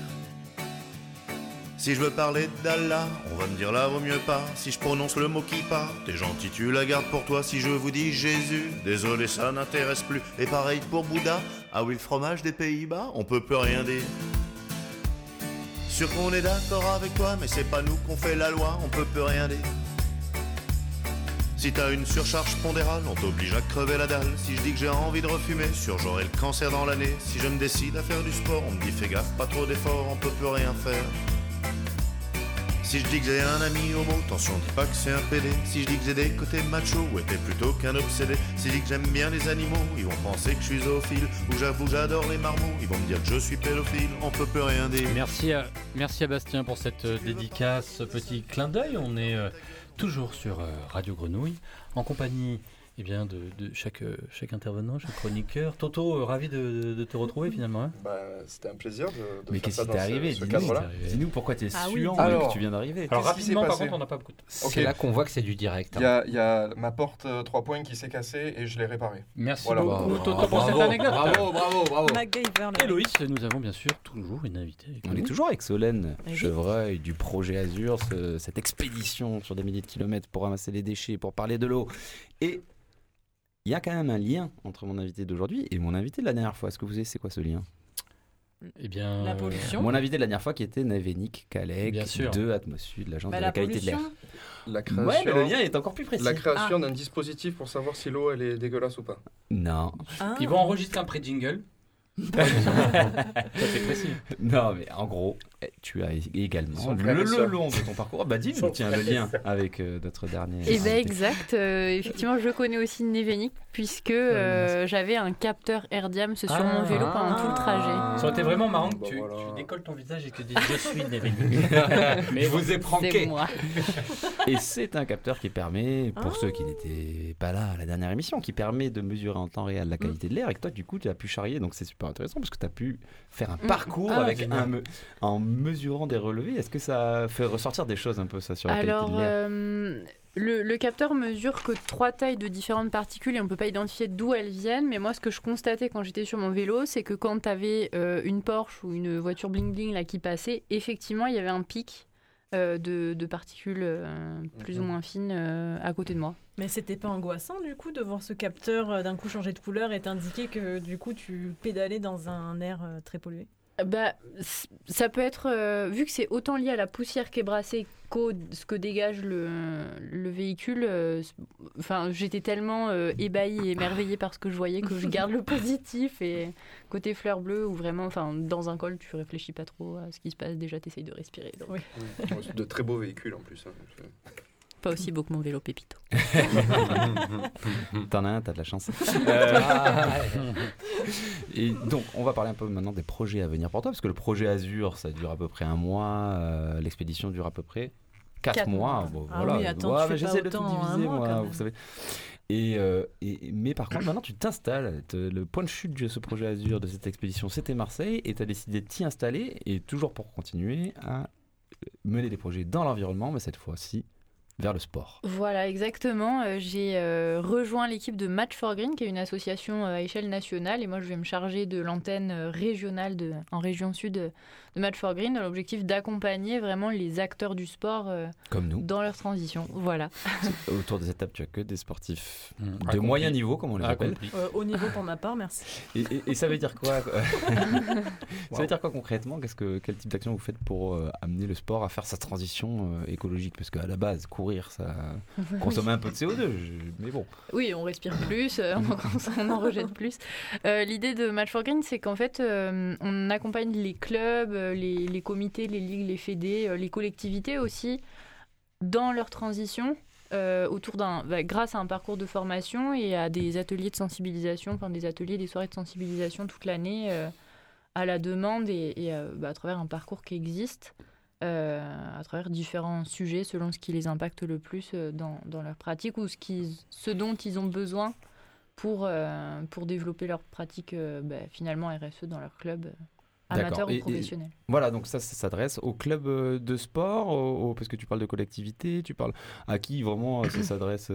Si je veux parler d'Allah, on va me dire là vaut mieux pas. Si je prononce le mot qui part, t'es gentil, tu la gardes pour toi. Si je vous dis Jésus, désolé, ça n'intéresse plus. Et pareil pour Bouddha, ah oui, le fromage des Pays-Bas, on peut plus rien dire. Sûr qu'on est d'accord avec toi, mais c'est pas nous qu'on fait la loi, on peut plus rien dire. Si t'as une surcharge pondérale, on t'oblige à crever la dalle. Si je dis que j'ai envie de refumer, sûr j'aurai le cancer dans l'année. Si je me décide à faire du sport, on me dit fais gaffe, pas trop d'efforts, on peut plus rien faire. Si je dis que j'ai un ami homo, attention, dis pas que c'est un PD. Si je dis que j'ai des côtés macho, ouais, t'es plutôt qu'un obsédé. Si je dis que j'aime bien les animaux, ils vont penser que je suis zoophile. Ou j'avoue, j'adore les marmots, ils vont me dire que je suis pédophile. On peut plus rien dire. Merci à, Bastien pour cette euh, dédicace, ce petit clin d'œil. On est euh, toujours sur euh, Radio Grenouille, en compagnie eh bien, de, de chaque, euh, chaque intervenant, chaque chroniqueur. Toto, euh, ravi de, de te retrouver finalement. hein. Bah, c'était un plaisir de, de Mais qu'est-ce qui t'est arrivé Dis-nous, pourquoi Ah oui, suant dis-nous. et Alors, que tu viens d'arriver. Alors rapidement, par contre, on n'a pas beaucoup de temps. Ok. C'est là qu'on voit que c'est du direct. hein. Il y, a, il y a ma porte euh, 3 points qui s'est cassée et je l'ai réparée. Merci Voilà. beaucoup, Toto, pour cette anecdote. Bravo, bravo, bravo. MacGyver, le Héloïse, nous avons bien sûr toujours une invitée On est toujours avec Solène. Chevreuil du projet Azur, ce- cette expédition sur des milliers de kilomètres pour ramasser les déchets, pour parler de l'eau. Et il y a quand même un lien entre mon invité d'aujourd'hui et mon invité de la dernière fois. Est-ce que vous savez c'est quoi ce lien? Eh bien, La pollution. Mon invité de la dernière fois qui était Navénic Kalec Bien sûr. de Atmosud, l'agence Bah, de la, la qualité de l'air. La Ouais, création, mais le lien est encore plus précis. la création Ah. d'un dispositif pour savoir si l'eau elle est dégueulasse ou pas. Non, Ah. Ils vont enregistrer un pré-jingle. Précis. non, mais en gros, eh, tu as également le, le long de ton parcours. Bah Son tiens, le lien avec euh, notre dernier. Et ben invité. exact, euh, effectivement je connais aussi Nevenic puisque euh, j'avais un capteur Airdiams sur Ah. mon vélo pendant tout le trajet. Ça aurait été vraiment marrant que Bah tu, voilà. tu décolles ton visage et que tu dises Je suis Neveni. Mais Je vous ai pranké. moi. Et c'est un capteur qui permet, pour Ah. ceux qui n'étaient pas là à la dernière émission, qui permet de mesurer en temps réel la qualité de l'air et que toi, du coup, tu as pu charrier. Donc c'est super intéressant parce que tu as pu faire un parcours Ah, avec génial. un me- en mesurant des relevés. Est-ce que ça fait ressortir des choses un peu ça sur la Alors, euh, le, le capteur mesure que trois tailles de différentes particules et on ne peut pas identifier d'où elles viennent. Mais moi, ce que je constatais quand j'étais sur mon vélo, c'est que quand tu avais une Porsche ou une voiture bling-bling là, qui passait, effectivement, il y avait un pic euh, de, de particules euh, plus ou moins fines euh, à côté de moi. Mais c'était pas angoissant du coup de voir ce capteur euh, d'un coup changer de couleur et t'indiquer que du coup tu pédalais dans un air euh, très pollué? Bah, ça peut être, euh, vu que c'est autant lié à la poussière qui est brassée qu'au ce que dégage le, le véhicule, euh, enfin, j'étais tellement euh, ébahie et émerveillée par ce que je voyais que je garde le positif et côté fleur bleue où vraiment, enfin, dans un col, tu réfléchis pas trop à ce qui se passe, déjà t'essayes de respirer. donc. Oui. C'est de très beaux véhicules en plus. hein. Pas aussi beau que mon vélo Pépito. T'en as un, t'as de la chance. Euh, et donc, on va parler un peu maintenant des projets à venir pour toi, parce que le projet Azur, ça dure à peu près un mois, euh, l'expédition dure à peu près quatre, Quatre mois. mois. Bon, Ah voilà. oui, attends, Ouais, j'essaie de tout diviser, mois, moi, vous savez. Et, euh, et- mais par contre, maintenant, tu t'installes. Le point de chute de ce projet Azur, de cette expédition, c'était Marseille, et tu as décidé de t'y installer, et toujours pour continuer à mener des projets dans l'environnement, mais cette fois-ci vers le sport. Voilà, exactement. Euh, J'ai euh, rejoint l'équipe de Match for Green, qui est une association euh, à échelle nationale. Et moi, je vais me charger de l'antenne régionale de, en région sud de Match for Green, dans l'objectif d'accompagner vraiment les acteurs du sport euh, Comme nous. dans leur transition. Voilà. Autour de cette table, tu as que des sportifs Mmh, de accompli. moyen niveau, comme on les appelle. Euh, Au niveau pour ma part, merci. Et, et- et ça veut dire quoi Ça veut dire quoi concrètement? Qu'est-ce que quel type d'action vous faites pour euh, amener le sport à faire sa transition euh, écologique? Parce qu'à la base, courir, ça consomme un peu de CO2. je- Mais bon. Oui, on respire plus, euh, on, en rejette plus. Euh, L'idée de Match for Green, c'est qu'en fait, euh, on accompagne les clubs, les, les comités, les ligues, les fédés, les collectivités aussi, dans leur transition, euh, autour d'un, bah, grâce à un parcours de formation et à des ateliers de sensibilisation, enfin des ateliers, des soirées de sensibilisation toute l'année, à la demande et, et, bah, à travers un parcours qui existe. Euh, à travers différents sujets selon ce qui les impacte le plus euh, dans, dans leur pratique ou ce, qu'ils- ce dont ils ont besoin pour, euh, pour développer leur pratique euh, bah, finalement RSE dans leur club amateur ou et- professionnel. Voilà, donc ça, ça s'adresse aux clubs de sport, parce que tu parles de collectivité, tu parles à qui vraiment ça s'adresse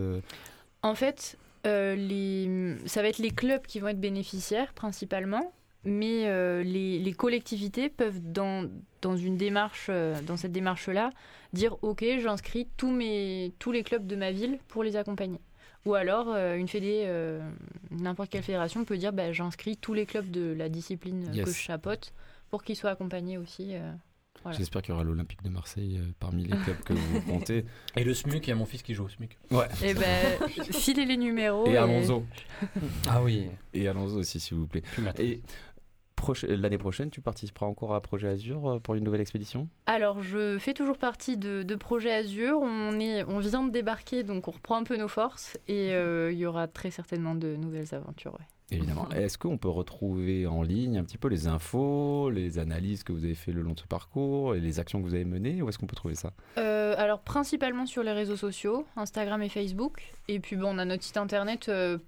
En fait, les, ça va être les clubs qui vont être bénéficiaires principalement, mais euh, les, les collectivités peuvent, dans, dans, une démarche, euh, dans cette démarche-là, dire Ok, j'inscris tous, mes, tous les clubs de ma ville pour les accompagner. Ou alors, euh, une fédé, euh, n'importe quelle fédération peut dire bah, J'inscris tous les clubs de la discipline Yes. que je chapeaute pour qu'ils soient accompagnés aussi euh, Voilà. J'espère qu'il y aura l'Olympique de Marseille euh, parmi les clubs que vous comptez. Et le SMUC, il y a mon fils qui joue au SMUC. Ouais. Et ben, filez les numéros. Et Alonso. Ah oui. Et Alonso aussi, s'il vous plaît. Et l'année prochaine, tu participeras encore à Projet Azur euh, pour une nouvelle expédition? Alors, je fais toujours partie de, de Projet Azur. On, est, on vient de débarquer, donc on reprend un peu nos forces. Et euh, il y aura très certainement de nouvelles aventures. ouais. Évidemment. Est-ce qu'on peut retrouver en ligne un petit peu les infos, les analyses que vous avez fait le long de ce parcours et les actions que vous avez menées Où est-ce qu'on peut trouver ça? Euh, alors, principalement sur les réseaux sociaux, Instagram et Facebook. Et puis, bon, on a notre site internet euh,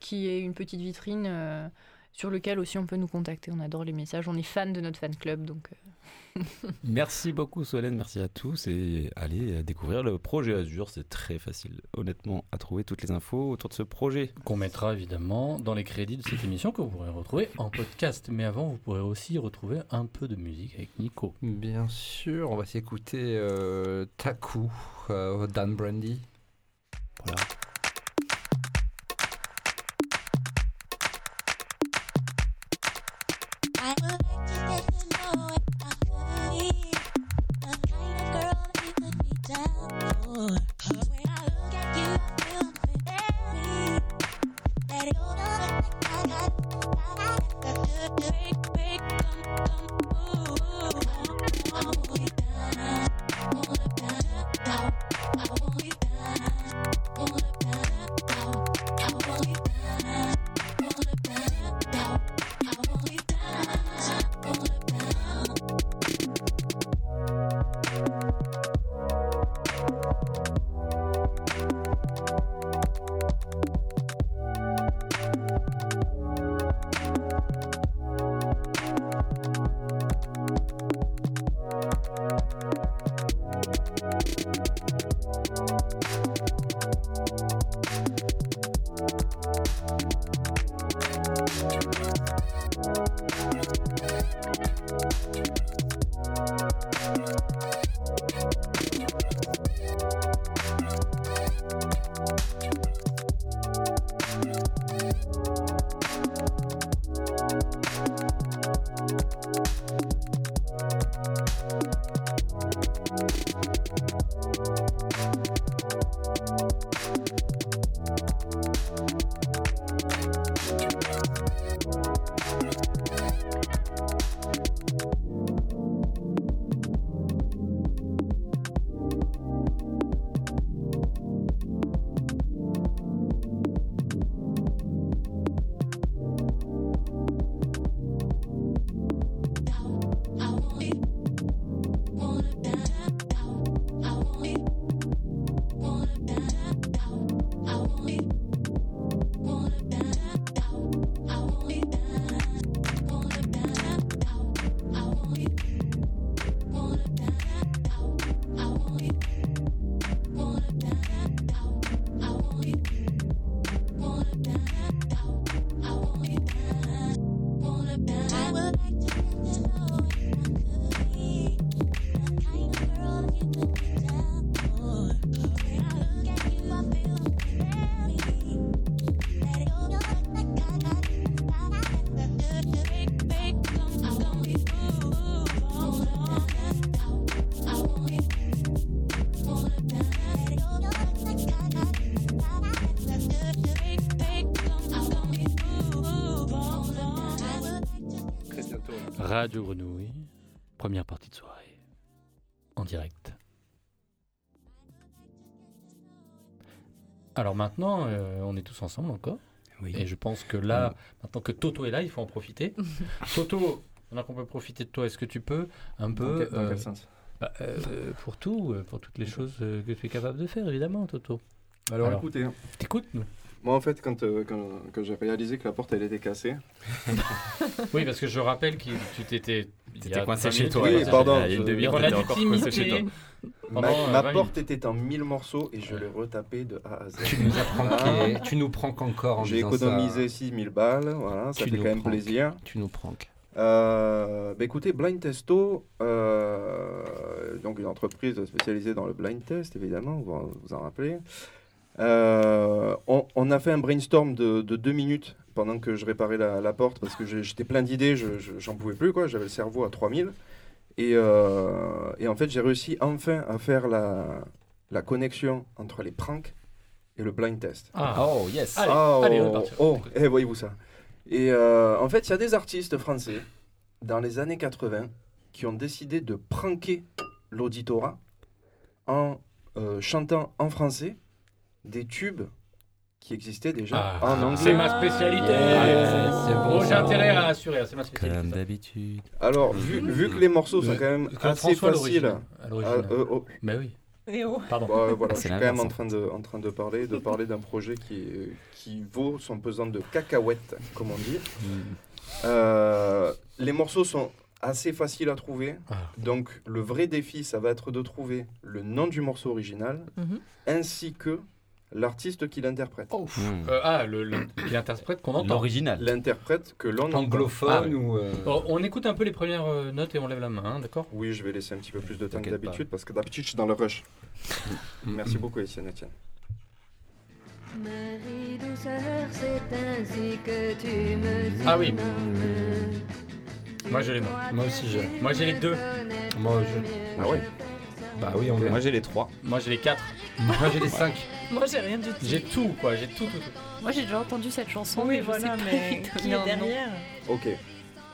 qui est une petite vitrine euh, sur lequel aussi on peut nous contacter. On adore les messages. On est fan de notre fan club. Donc, euh, Merci beaucoup Solène, merci à tous et allez découvrir le projet Azur, c'est très facile honnêtement à trouver toutes les infos autour de ce projet. Qu'on mettra évidemment dans les crédits de cette émission que vous pourrez retrouver en podcast. Mais avant, vous pourrez aussi retrouver un peu de musique avec Nico. Bien sûr, on va s'écouter euh, Taku, euh, Dan Brandy. Voilà. Radio Grenouille, première partie de soirée, en direct. Alors maintenant, euh, on est tous ensemble encore. Et je pense que là, maintenant que Toto est là, il faut en profiter. Toto, maintenant qu'on peut profiter de toi, est-ce que tu peux un peu... quel- dans quel sens? bah, euh, Pour tout, euh, pour toutes les choses euh, que tu es capable de faire, évidemment, Toto. Alors, écoutez. T'écoutes, nous? Moi, en fait, quand, euh, quand, quand j'ai réalisé que la porte, elle était cassée. Oui, parce que je rappelle que tu t'étais... T'étais coincé chez toi, tu Oui, pardon. il y a une demi-heure, on a dû t'imiter Ma, pendant, ma euh, 20 porte était en mille morceaux et je l'ai retapé de A à Z. Tu nous as pranké, Ah. tu nous pranks encore en J'ai disant ça. économisé 6000 balles, voilà, ça Tu fait quand même plaisir. Tu nous pranks. Euh, bah écoutez, Blind Testo, euh, donc une entreprise spécialisée dans le blind test, évidemment, vous vous en rappelez. Euh, on, on a fait un brainstorm de, de deux minutes pendant que je réparais la, la porte parce que j'étais plein d'idées, je- je- j'en pouvais plus, quoi. J'avais le cerveau à 3000. Et, euh, et en fait, j'ai réussi enfin à faire la, la connexion entre les pranks et le blind test. Ah. Oh, yes. Allez, Ah, allez, on oh, est parti. oh, eh, voyez-vous ça. Et euh, en fait, il y a des artistes français dans les années 80 qui ont décidé de pranker l'auditorat en euh, chantant en français des tubes qui existaient déjà Ah, en anglais. c'est ma spécialité. C'est bon. J'ai intérêt à assurer, c'est ma spécialité. Comme d'habitude. Alors, vu, vu que les morceaux sont quand même Comme assez François faciles. à l'origine. euh, oh, Bah oui. Pardon. bah, voilà, je C'est suis quand même en hein. train de, en train de parler, de parler d'un projet qui, qui vaut son pesant de cacahuètes, comme on dit. Euh, les morceaux sont assez faciles à trouver. Ah. Donc, le vrai défi, ça va être de trouver le nom du morceau original Mhm. ainsi que l'artiste qui l'interprète. Oh, Hmm. Euh, ah, le, le- qui l'interprète qu'on entend. L'original. L'interprète que l'on entend. Anglophone Ah, ou. euh, Bon, on écoute un peu les premières euh, notes et on lève la main, hein, d'accord? Oui, je vais laisser un petit peu plus de temps que pas. d'habitude parce que d'habitude, je suis dans le rush. Merci beaucoup, Etienne. Etienne. Marie douceur, c'est ainsi que tu me Ah oui. Moi je l'ai moi. Moi aussi, j'ai. Moi j'ai les deux. Moi, je. Ah ouais Bah oui, on Moi j'ai les trois. Moi j'ai les quatre. Moi, j'ai les 5. Moi, j'ai rien du tout. J'ai tout quoi, j'ai tout, tout, tout. Moi j'ai déjà entendu cette chanson. Oui, mais je voilà, sais mais qui est derrière Ok.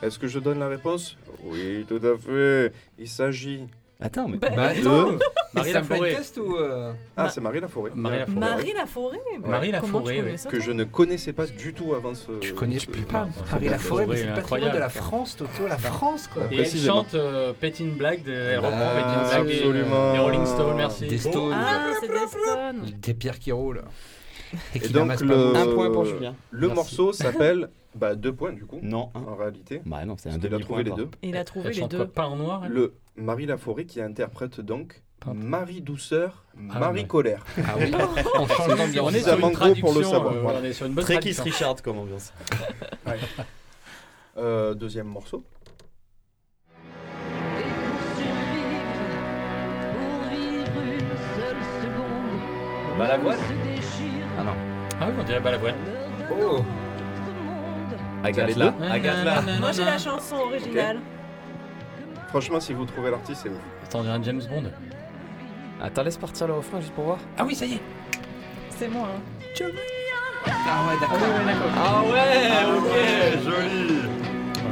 Est-ce que je donne la réponse? Oui, tout à fait. Il s'agit. Attends, mais. Bah, attends Marie Laforêt. test ou. euh, Ah, c'est Marie Laforêt. Marie Laforêt. Marie Laforêt bah, Marie Laforêt, ça, Que je ne connaissais pas du tout avant ce. Tu connais, je peux pas. c'est Marie pas Laforêt, c'est le patrimoine incroyable. de la France, Toto, la France, quoi. Et elle chante euh, Pétine Blague, de, elle reprend Ah, Pétine Blague et, absolument. et Rolling Stone, merci. Des Stones. Ah, c'est Deston. Des pierres qui roulent. Et donc, le. Un point pour Julien. le Merci. morceau s'appelle. Bah, deux points du coup, Non, un. en réalité. Bah non, c'est un Parce qu'il a demi trouvé les deux. Il a trouvé les deux. Pas en noir Le Marie Laforêt qui interprète donc Pardon. Marie Douceur, Ah, Marie ouais. Colère. Ah oui, on change On est sur une pour le savoir, euh, voilà. on est sur une bonne Très Keith traduction. Richard comme ambiance. Euh, deuxième morceau. Balavoine Ah non. Ah oui, on dirait Balavoine. Oh Agathe là. Agathe là. Moi, j'ai la chanson originale. Franchement, si vous trouvez l'artiste, c'est vous. Attends, on dirait un James Bond. Attends, laisse partir le refrain juste pour voir. Ah oui, ça y est. C'est moi. hein. Ah ouais, d'accord. Ah ouais, ok, joli.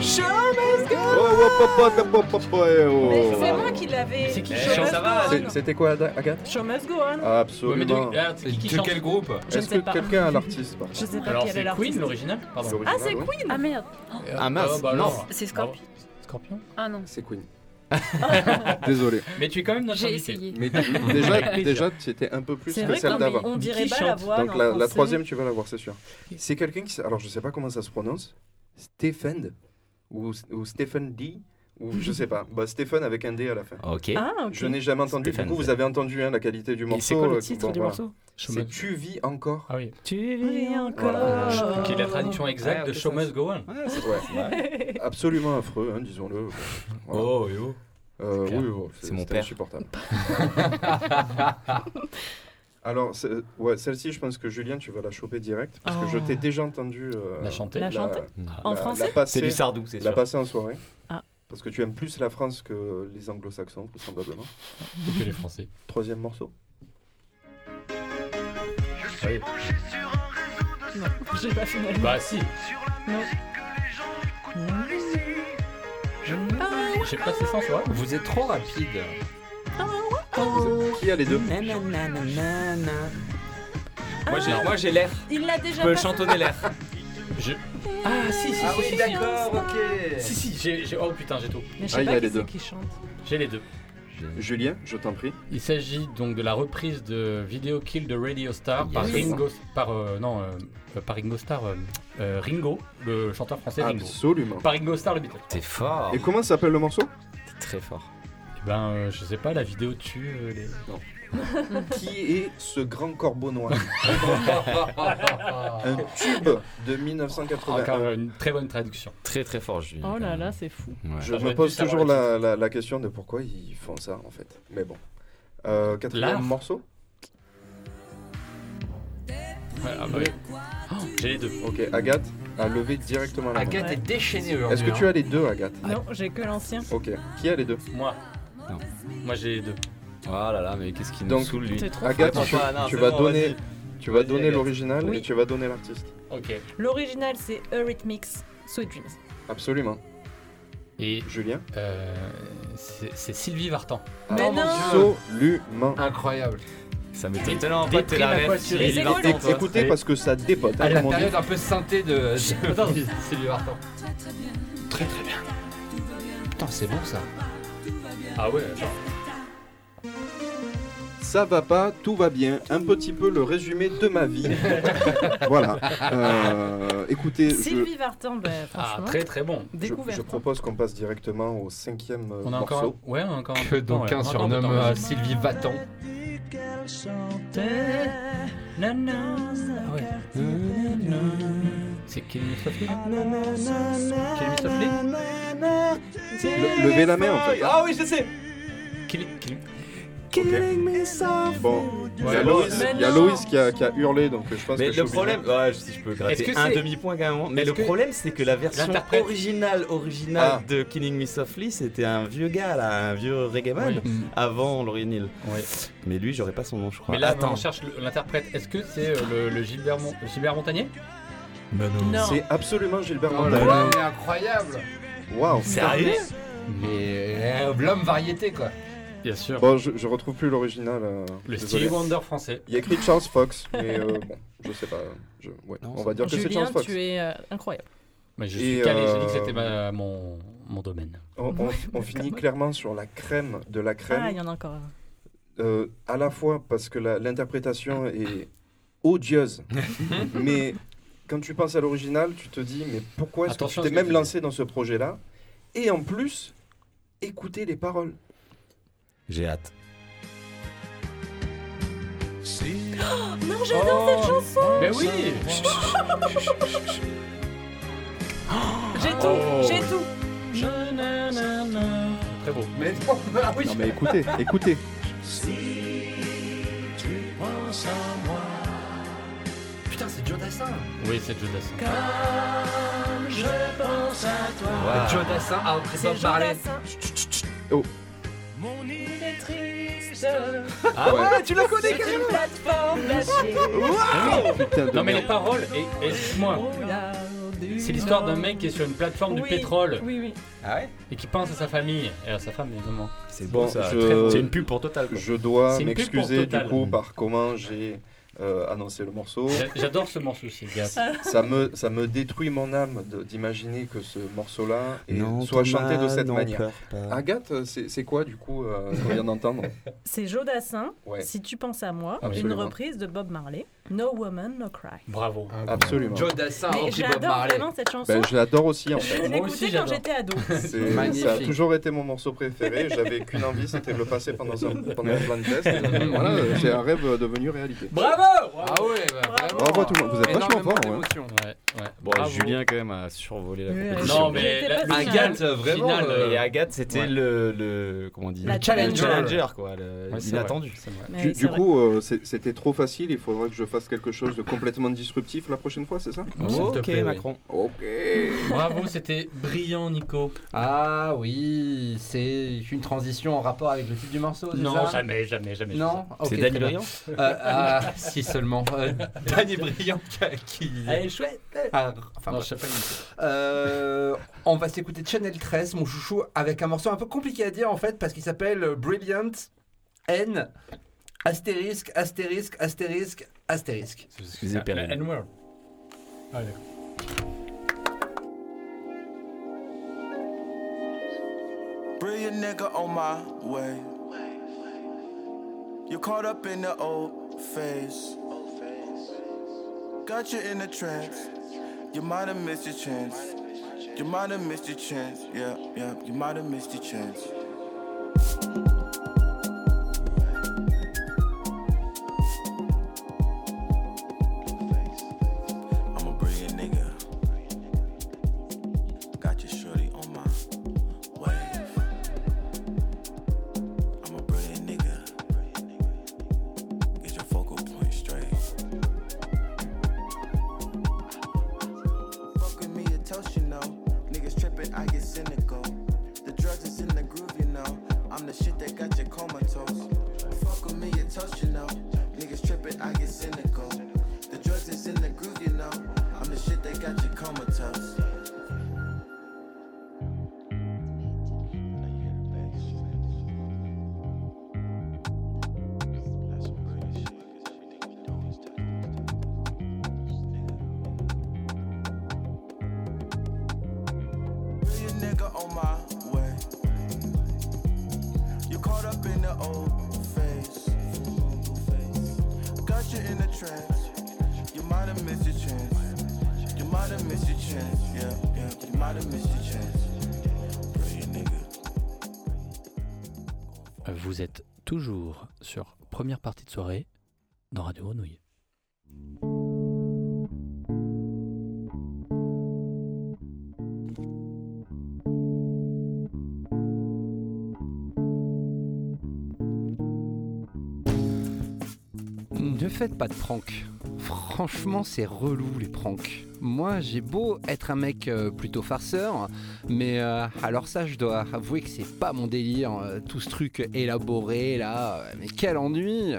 Oh, oh, oh, oh, oh, oh, oh, oh. Mais c'est moi qui l'avais. C'est qui Show must Ça go on. C'est- C'était quoi, Ada- Agathe Show must go on. Ouais, Absolument. mais de, ah, c'est qui qui De chante quel groupe Je ne Est-ce sais que pas. quelqu'un a l'artiste par Je sais pas Alors quel est c'est l'artiste. Queen l'original Pardon. Ah, c'est L'original, oui. Queen Ah merde. Ah, mince, Ah, bah, non. alors. C'est Scorpion. Scorpion Ah non. C'est Queen. Désolé. Mais tu es quand même notre J'ai invité. essayé. Mais déjà, déjà tu étais un peu plus C'est que vrai celle d'avant. on dirait pas la chante voix. Donc en la, la français. troisième, tu vas la voir, c'est sûr. C'est quelqu'un qui... s- Alors, je sais pas comment ça se prononce. Stephen ou, ou Stephen D ou je sais pas. Bah, Stephen avec un D à la fin. Ok. Ah, ok. Je n'ai jamais entendu. Du coup, vous avez entendu hein, la qualité du morceau. C'est quoi euh, le titre bon, du voilà. morceau C'est Tu vis encore. Ah oui. Tu Oui, encore. Voilà. Qui est la traduction exacte Ouais, de Show Must Go On. Ouais. Absolument affreux, hein, disons-le. Voilà. Oh, oh. Euh, oui, oh, C'est mon père. insupportable. Alors, ouais, celle-ci, je pense que Julien, tu vas la choper direct. Parce que je Oh. t'ai déjà entendu. euh, La chanter. La chanter En la- français la C'est du Sardou, c'est La sûr. passer en soirée. Ah. Parce que tu aimes plus la France que les anglo-saxons, vraisemblablement. Que les Français. Troisième morceau. Oui. Non, j'ai pas fini. Bah si. Non. Je sais pas si c'est sans soi. Vous êtes trop rapide. Qui a les deux Moi j'ai, Ah. moi j'ai l'air. Il l'a Je déjà peux passé. chantonner l'air. Je... Ah si, si, Ah si, oui, si, d'accord, ok. Si, si, j'ai... j'ai- Oh putain, j'ai tout. Mais je Ah, il y a pas les qui deux. c'est qui chante. J'ai les deux. Julien, je t'en prie. Il s'agit donc de la reprise de Video Kill de Radio Star par Yes. Ringo, par euh, non, euh, euh, par Ringo Star, euh, euh, Ringo, le chanteur français Ringo. Absolument. Par Ringo Star le Beatle. T'es fort. Et comment s'appelle le morceau? T'es très fort. Eh ben, euh, je sais pas, la vidéo tue euh, les. Qui est ce grand corbeau noir Un tube de 1981. Encore une très bonne traduction. Très très fort, Julien. Oh là là, c'est fou. Ouais. Je Ah, me pose toujours la, la- la question de pourquoi ils font ça en fait. Mais bon. Euh, quatrième morceau Ouais, ah bah oui. Oh, j'ai les deux. Ok, Agathe. à lever directement la main. Agathe est déchaînée Est-ce aujourd'hui. que tu as les deux, Agathe? Non, j'ai que l'ancien. Ok. Qui a les deux? Moi. Non. Moi j'ai les deux. Oh là là, mais qu'est-ce qui nous Donc, saoule lui trop Agathe, fort. tu, Ah, non, tu c'est vas bon, donner, vas-y. tu vas Vas-y, donner Agathe. l'original Oui. et tu vas donner l'artiste. Ok. L'original, c'est Eurythmics, Sweet Dreams. Absolument. Et Julien euh, c'est c'est Sylvie Vartan. Mais Ah, non Absolument. Incroyable. Ça m'étonne tellement pas t'es Déprime la à tu Mais Vartan, toi. Écoutez, parce que ça dépote. hein, À la comme on dit. période un peu synthé de. Attends, Sylvie Vartan. Très très bien. Putain, c'est bon ça. Ah ouais, attends. Ça va pas, tout va bien. Un petit peu le résumé de ma vie. voilà. Euh, écoutez, je, Sylvie Vartan, bah, Ah, franchement. très très bon. je- Découverte. je propose qu'on passe directement au cinquième euh, On a morceau. encore. Ouais, on a encore un Que d'aucuns ouais. Euh, vas-y. Sylvie Vatan. C'est Kelly Softly Kelly Softly Le- levez la main en fait. Ah oui, je sais Kelly. Kelly- Bon, il y a Ouais, Loïs, mais il y a non. Loïs qui, a, qui a hurlé, donc je pense Mais que je le suis problème, obligé. ouais, si je peux Est-ce gratter que un c'est- demi-point carrément, mais Est-ce le que- problème c'est que la version L'interprète- originale, originale Ah. de Killing Me Softly, c'était un vieux gars là, un vieux reggae man, Oui. avant Laurie Neal. Ouais. Mais lui, j'aurais pas son nom, je crois. Mais là, Attends. on cherche le- l'interprète. Est-ce que c'est euh, le, le Gilbert, Mon- Gilbert Montagnier? Non. C'est absolument Gilbert Oh là Montagnier. là, mais incroyable. Waouh. Sérieux? Mais euh, l'homme variété quoi. Bien sûr. Bon, je, je retrouve plus l'original. euh, Le désolé. Stevie Wonder français. Il y a écrit Charles Fox, mais euh, bon, je sais pas. Je, ouais, Non, on va dire que c'est Charles Fox. tu es euh, incroyable. Mais je Et, suis calé, j'ai dit que euh, c'était ma- mon, mon domaine. On, on- on finit clairement sur la crème de la crème. Ah, il y en a encore un. Euh, à la fois parce que la- l'interprétation est odieuse, mais quand tu penses à l'original, tu te dis mais pourquoi est-ce que tu t'es même lancé dans ce projet-là? Et en plus, écoutez les paroles. J'ai hâte. Non, j'adore cette chanson Mais oui J'ai tout, Oh. j'ai tout Très beau. Mais ah oui. Non mais écoutez, écoutez. Putain, c'est Joe Dassin. Oui, c'est Joe Dassin. Wow. Joe Dassin a repris C'est Bob Jean Marley. Dassin. Oh. Mon île est triste. Ah ouais. tu la connais C'est une plateforme d'acier. Putain de Non mais les merde. paroles, et, et excuse-moi, c'est l'histoire d'un mec qui est sur une plateforme de Oui, pétrole Oui, oui. Ah ouais? Et qui pense à sa famille et à sa femme évidemment. C'est Bon, bon, ça. je- Très bon. C'est une pub pour Total. Quoi. Je dois C'est une pub pour m'excuser du Total. coup par comment j'ai euh, annoncé le morceau. J'a- J'adore ce morceau aussi, gars. Ça me, ça me détruit mon âme d'imaginer que ce morceau-là soit chanté de cette manière. Agathe, c'est c'est quoi du coup euh, qu'on vient d'entendre? C'est Joe Dassin, Ouais. Si tu penses à moi, Absolument. une reprise de Bob Marley, No Woman, No Cry. Bravo. Absolument. Joe Dassin Mais Bob j'adore vraiment cette chanson. Ben, je l'adore aussi en Je fait. Moi aussi, l'écoutais quand j'étais ado. C'est- Magnifique. Ça a toujours été mon morceau préféré. J'avais qu'une envie, c'était de le passer pendant un, pendant un plan de test. Et voilà, c'est un rêve devenu réalité. Bravo Ah ouais, bah, vraiment. Bravo à tout le monde. Vous êtes vachement fort. ouais. Ouais, ouais. Bon, Bravo. Julien quand même a survolé la compétition. Non mais la-. Agathe, vraiment. Final, euh, euh, et Agathe, c'était ouais. le, le. Comment on dit? La Le challenger. challenger, quoi. le- Inattendu. vrai, Du, coup, euh, c'était trop facile. Il faudrait que je fasse quelque chose de complètement disruptif la prochaine fois, c'est ça te Ok, plaît, oui. Macron. Ok. Bravo, c'était brillant, Nico. Ah oui, c'est une transition en rapport avec le titre du morceau, c'est Non, ça jamais, jamais, jamais. Non C'est bien. Briand Euh, ah, si seulement. Euh, Danny Briand qui... Elle est chouette. Ah, enfin, Non, je sais pas. Nico. Euh, on va s'écouter Channel 13, mon chouchou, avec un morceau un peu compliqué à dire en fait, parce qu'il s'appelle Brilliant N astérisque, astérisque, astérisque, astérisque. Excusez La Perrine. N-word. Ah, d'accord. Brilliant nigga on my way. You caught up in the old phase. Got you in a trance. You might have missed your chance. You might have missed your chance. Yeah, yeah, you might have missed your chance. Sur première partie de soirée dans Radio Grenouille. Ne faites pas de prank. Franchement, c'est relou les pranks. Moi, j'ai beau être un mec euh, plutôt farceur, mais euh, alors ça, je dois avouer que c'est pas mon délire. euh, tout ce truc élaboré là, mais quel ennui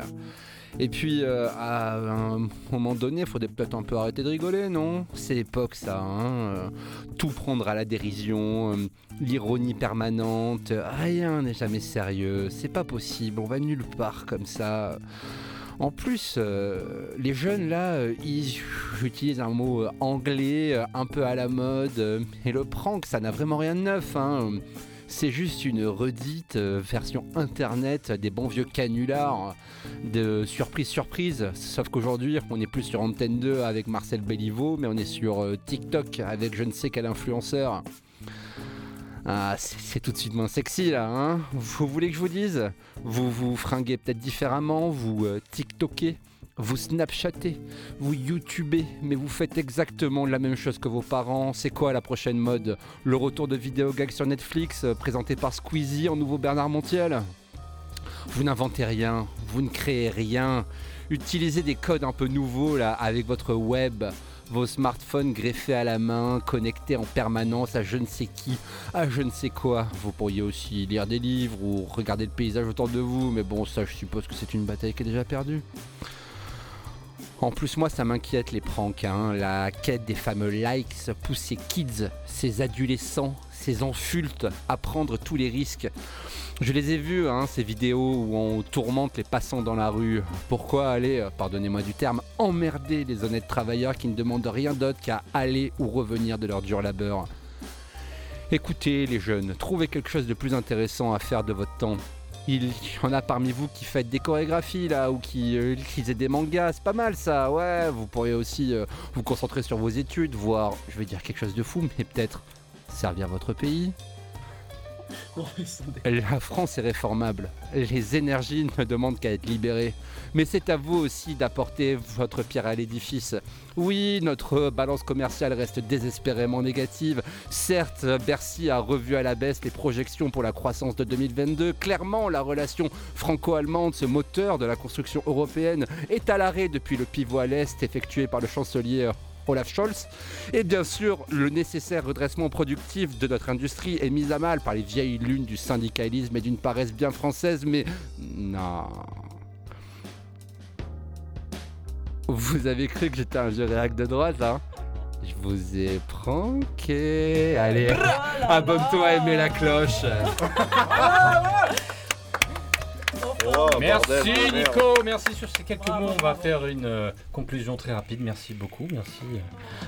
Et puis, euh, à un moment donné, il faudrait peut-être un peu arrêter de rigoler, non? C'est l'époque, ça. hein, tout prendre à la dérision, l'ironie permanente. Rien n'est jamais sérieux. C'est pas possible. On va nulle part comme ça. En plus, euh, les jeunes là, euh, ils utilisent un mot euh, anglais un peu à la mode. et le prank, ça n'a vraiment rien de neuf. hein. C'est juste une redite version internet des bons vieux canulars de surprise surprise. Sauf qu'aujourd'hui, on n'est plus sur Antenne 2 avec Marcel Béliveau, mais on est sur TikTok avec je ne sais quel influenceur. Ah, c'est tout de suite moins sexy là, hein. Vous voulez que je vous dise? Vous vous fringuez peut-être différemment, vous euh, TikTokez, vous Snapchatez, vous YouTubez, mais vous faites exactement la même chose que vos parents. C'est quoi la prochaine mode? Le retour de vidéo gag sur Netflix, euh, présenté par Squeezie en nouveau Bernard Montiel? Vous n'inventez rien, vous ne créez rien. Utilisez des codes un peu nouveaux là avec votre web, vos smartphones greffés à la main, connectés en permanence à je ne sais qui, à je ne sais quoi. Vous pourriez aussi lire des livres ou regarder le paysage autour de vous, mais bon, ça je suppose que c'est une bataille qui est déjà perdue. En plus, moi, ça m'inquiète les pranks. hein. La quête des fameux likes pousse ces kids, ces adolescents, ces enfultes à prendre tous les risques. Je les ai vus, hein, ces vidéos où on tourmente les passants dans la rue. Pourquoi aller, euh, pardonnez-moi du terme, emmerder les honnêtes travailleurs qui ne demandent rien d'autre qu'à aller ou revenir de leur dur labeur? Écoutez les jeunes, trouvez quelque chose de plus intéressant à faire de votre temps. Il y en a parmi vous qui faites des chorégraphies là ou qui euh, des mangas, c'est pas mal ça, ouais. Vous pourriez aussi euh, vous concentrer sur vos études, voir, je vais dire quelque chose de fou, mais peut-être servir votre pays. La France est réformable. Les énergies ne demandent qu'à être libérées. Mais c'est à vous aussi d'apporter votre pierre à l'édifice. Oui, notre balance commerciale reste désespérément négative. Certes, Bercy a revu à la baisse les projections pour la croissance de 2022. Clairement, la relation franco-allemande, ce moteur de la construction européenne, est à l'arrêt depuis le pivot à l'Est effectué par le chancelier Olaf Scholz. Et bien sûr, le nécessaire redressement productif de notre industrie est mis à mal par les vieilles lunes du syndicalisme et d'une paresse bien française, mais non. Vous avez cru que j'étais un vieux réac de droite, hein? Je vous ai pranké. Allez, abonne-toi à aimer la cloche. Merci bordel, merde. Nico, merci sur ces quelques mots. On va faire une euh, conclusion très rapide. Merci beaucoup, merci. euh,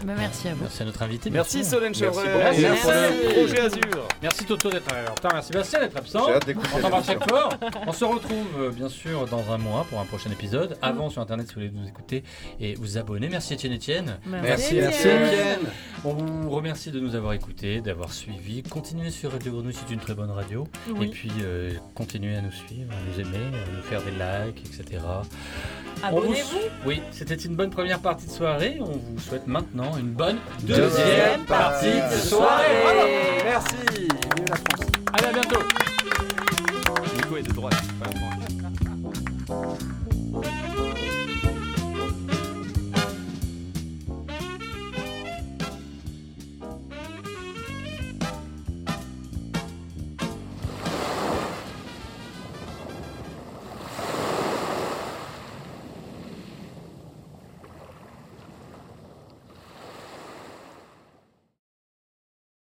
Bah, merci à vous. Merci à notre invité. Merci, Solène Chevret. Merci, Merci. le Projet Azur. Merci Toto d'être en retard. Merci Bastien d'être absent. On t'embrasse fort. On se retrouve euh, bien sûr dans un mois pour un prochain épisode. Avant sur internet si vous voulez nous écouter et vous abonner. Merci Étienne Etienne. Merci, merci Étienne. Étienne. On vous remercie de nous avoir écoutés, d'avoir suivis. Continuez sur Radio Grenouille, c'est une très bonne radio. Oui. Et puis euh, continuez à nous suivre, à nous aimer, à nous faire des likes, etc. On vous- Abonnez-vous. Oui, c'était une bonne première partie de soirée. On vous souhaite maintenant une bonne Deuxième deuxième partie de soirée. Merci. Vive la France. Allez, à bientôt. Nico est de droite. pas à droite.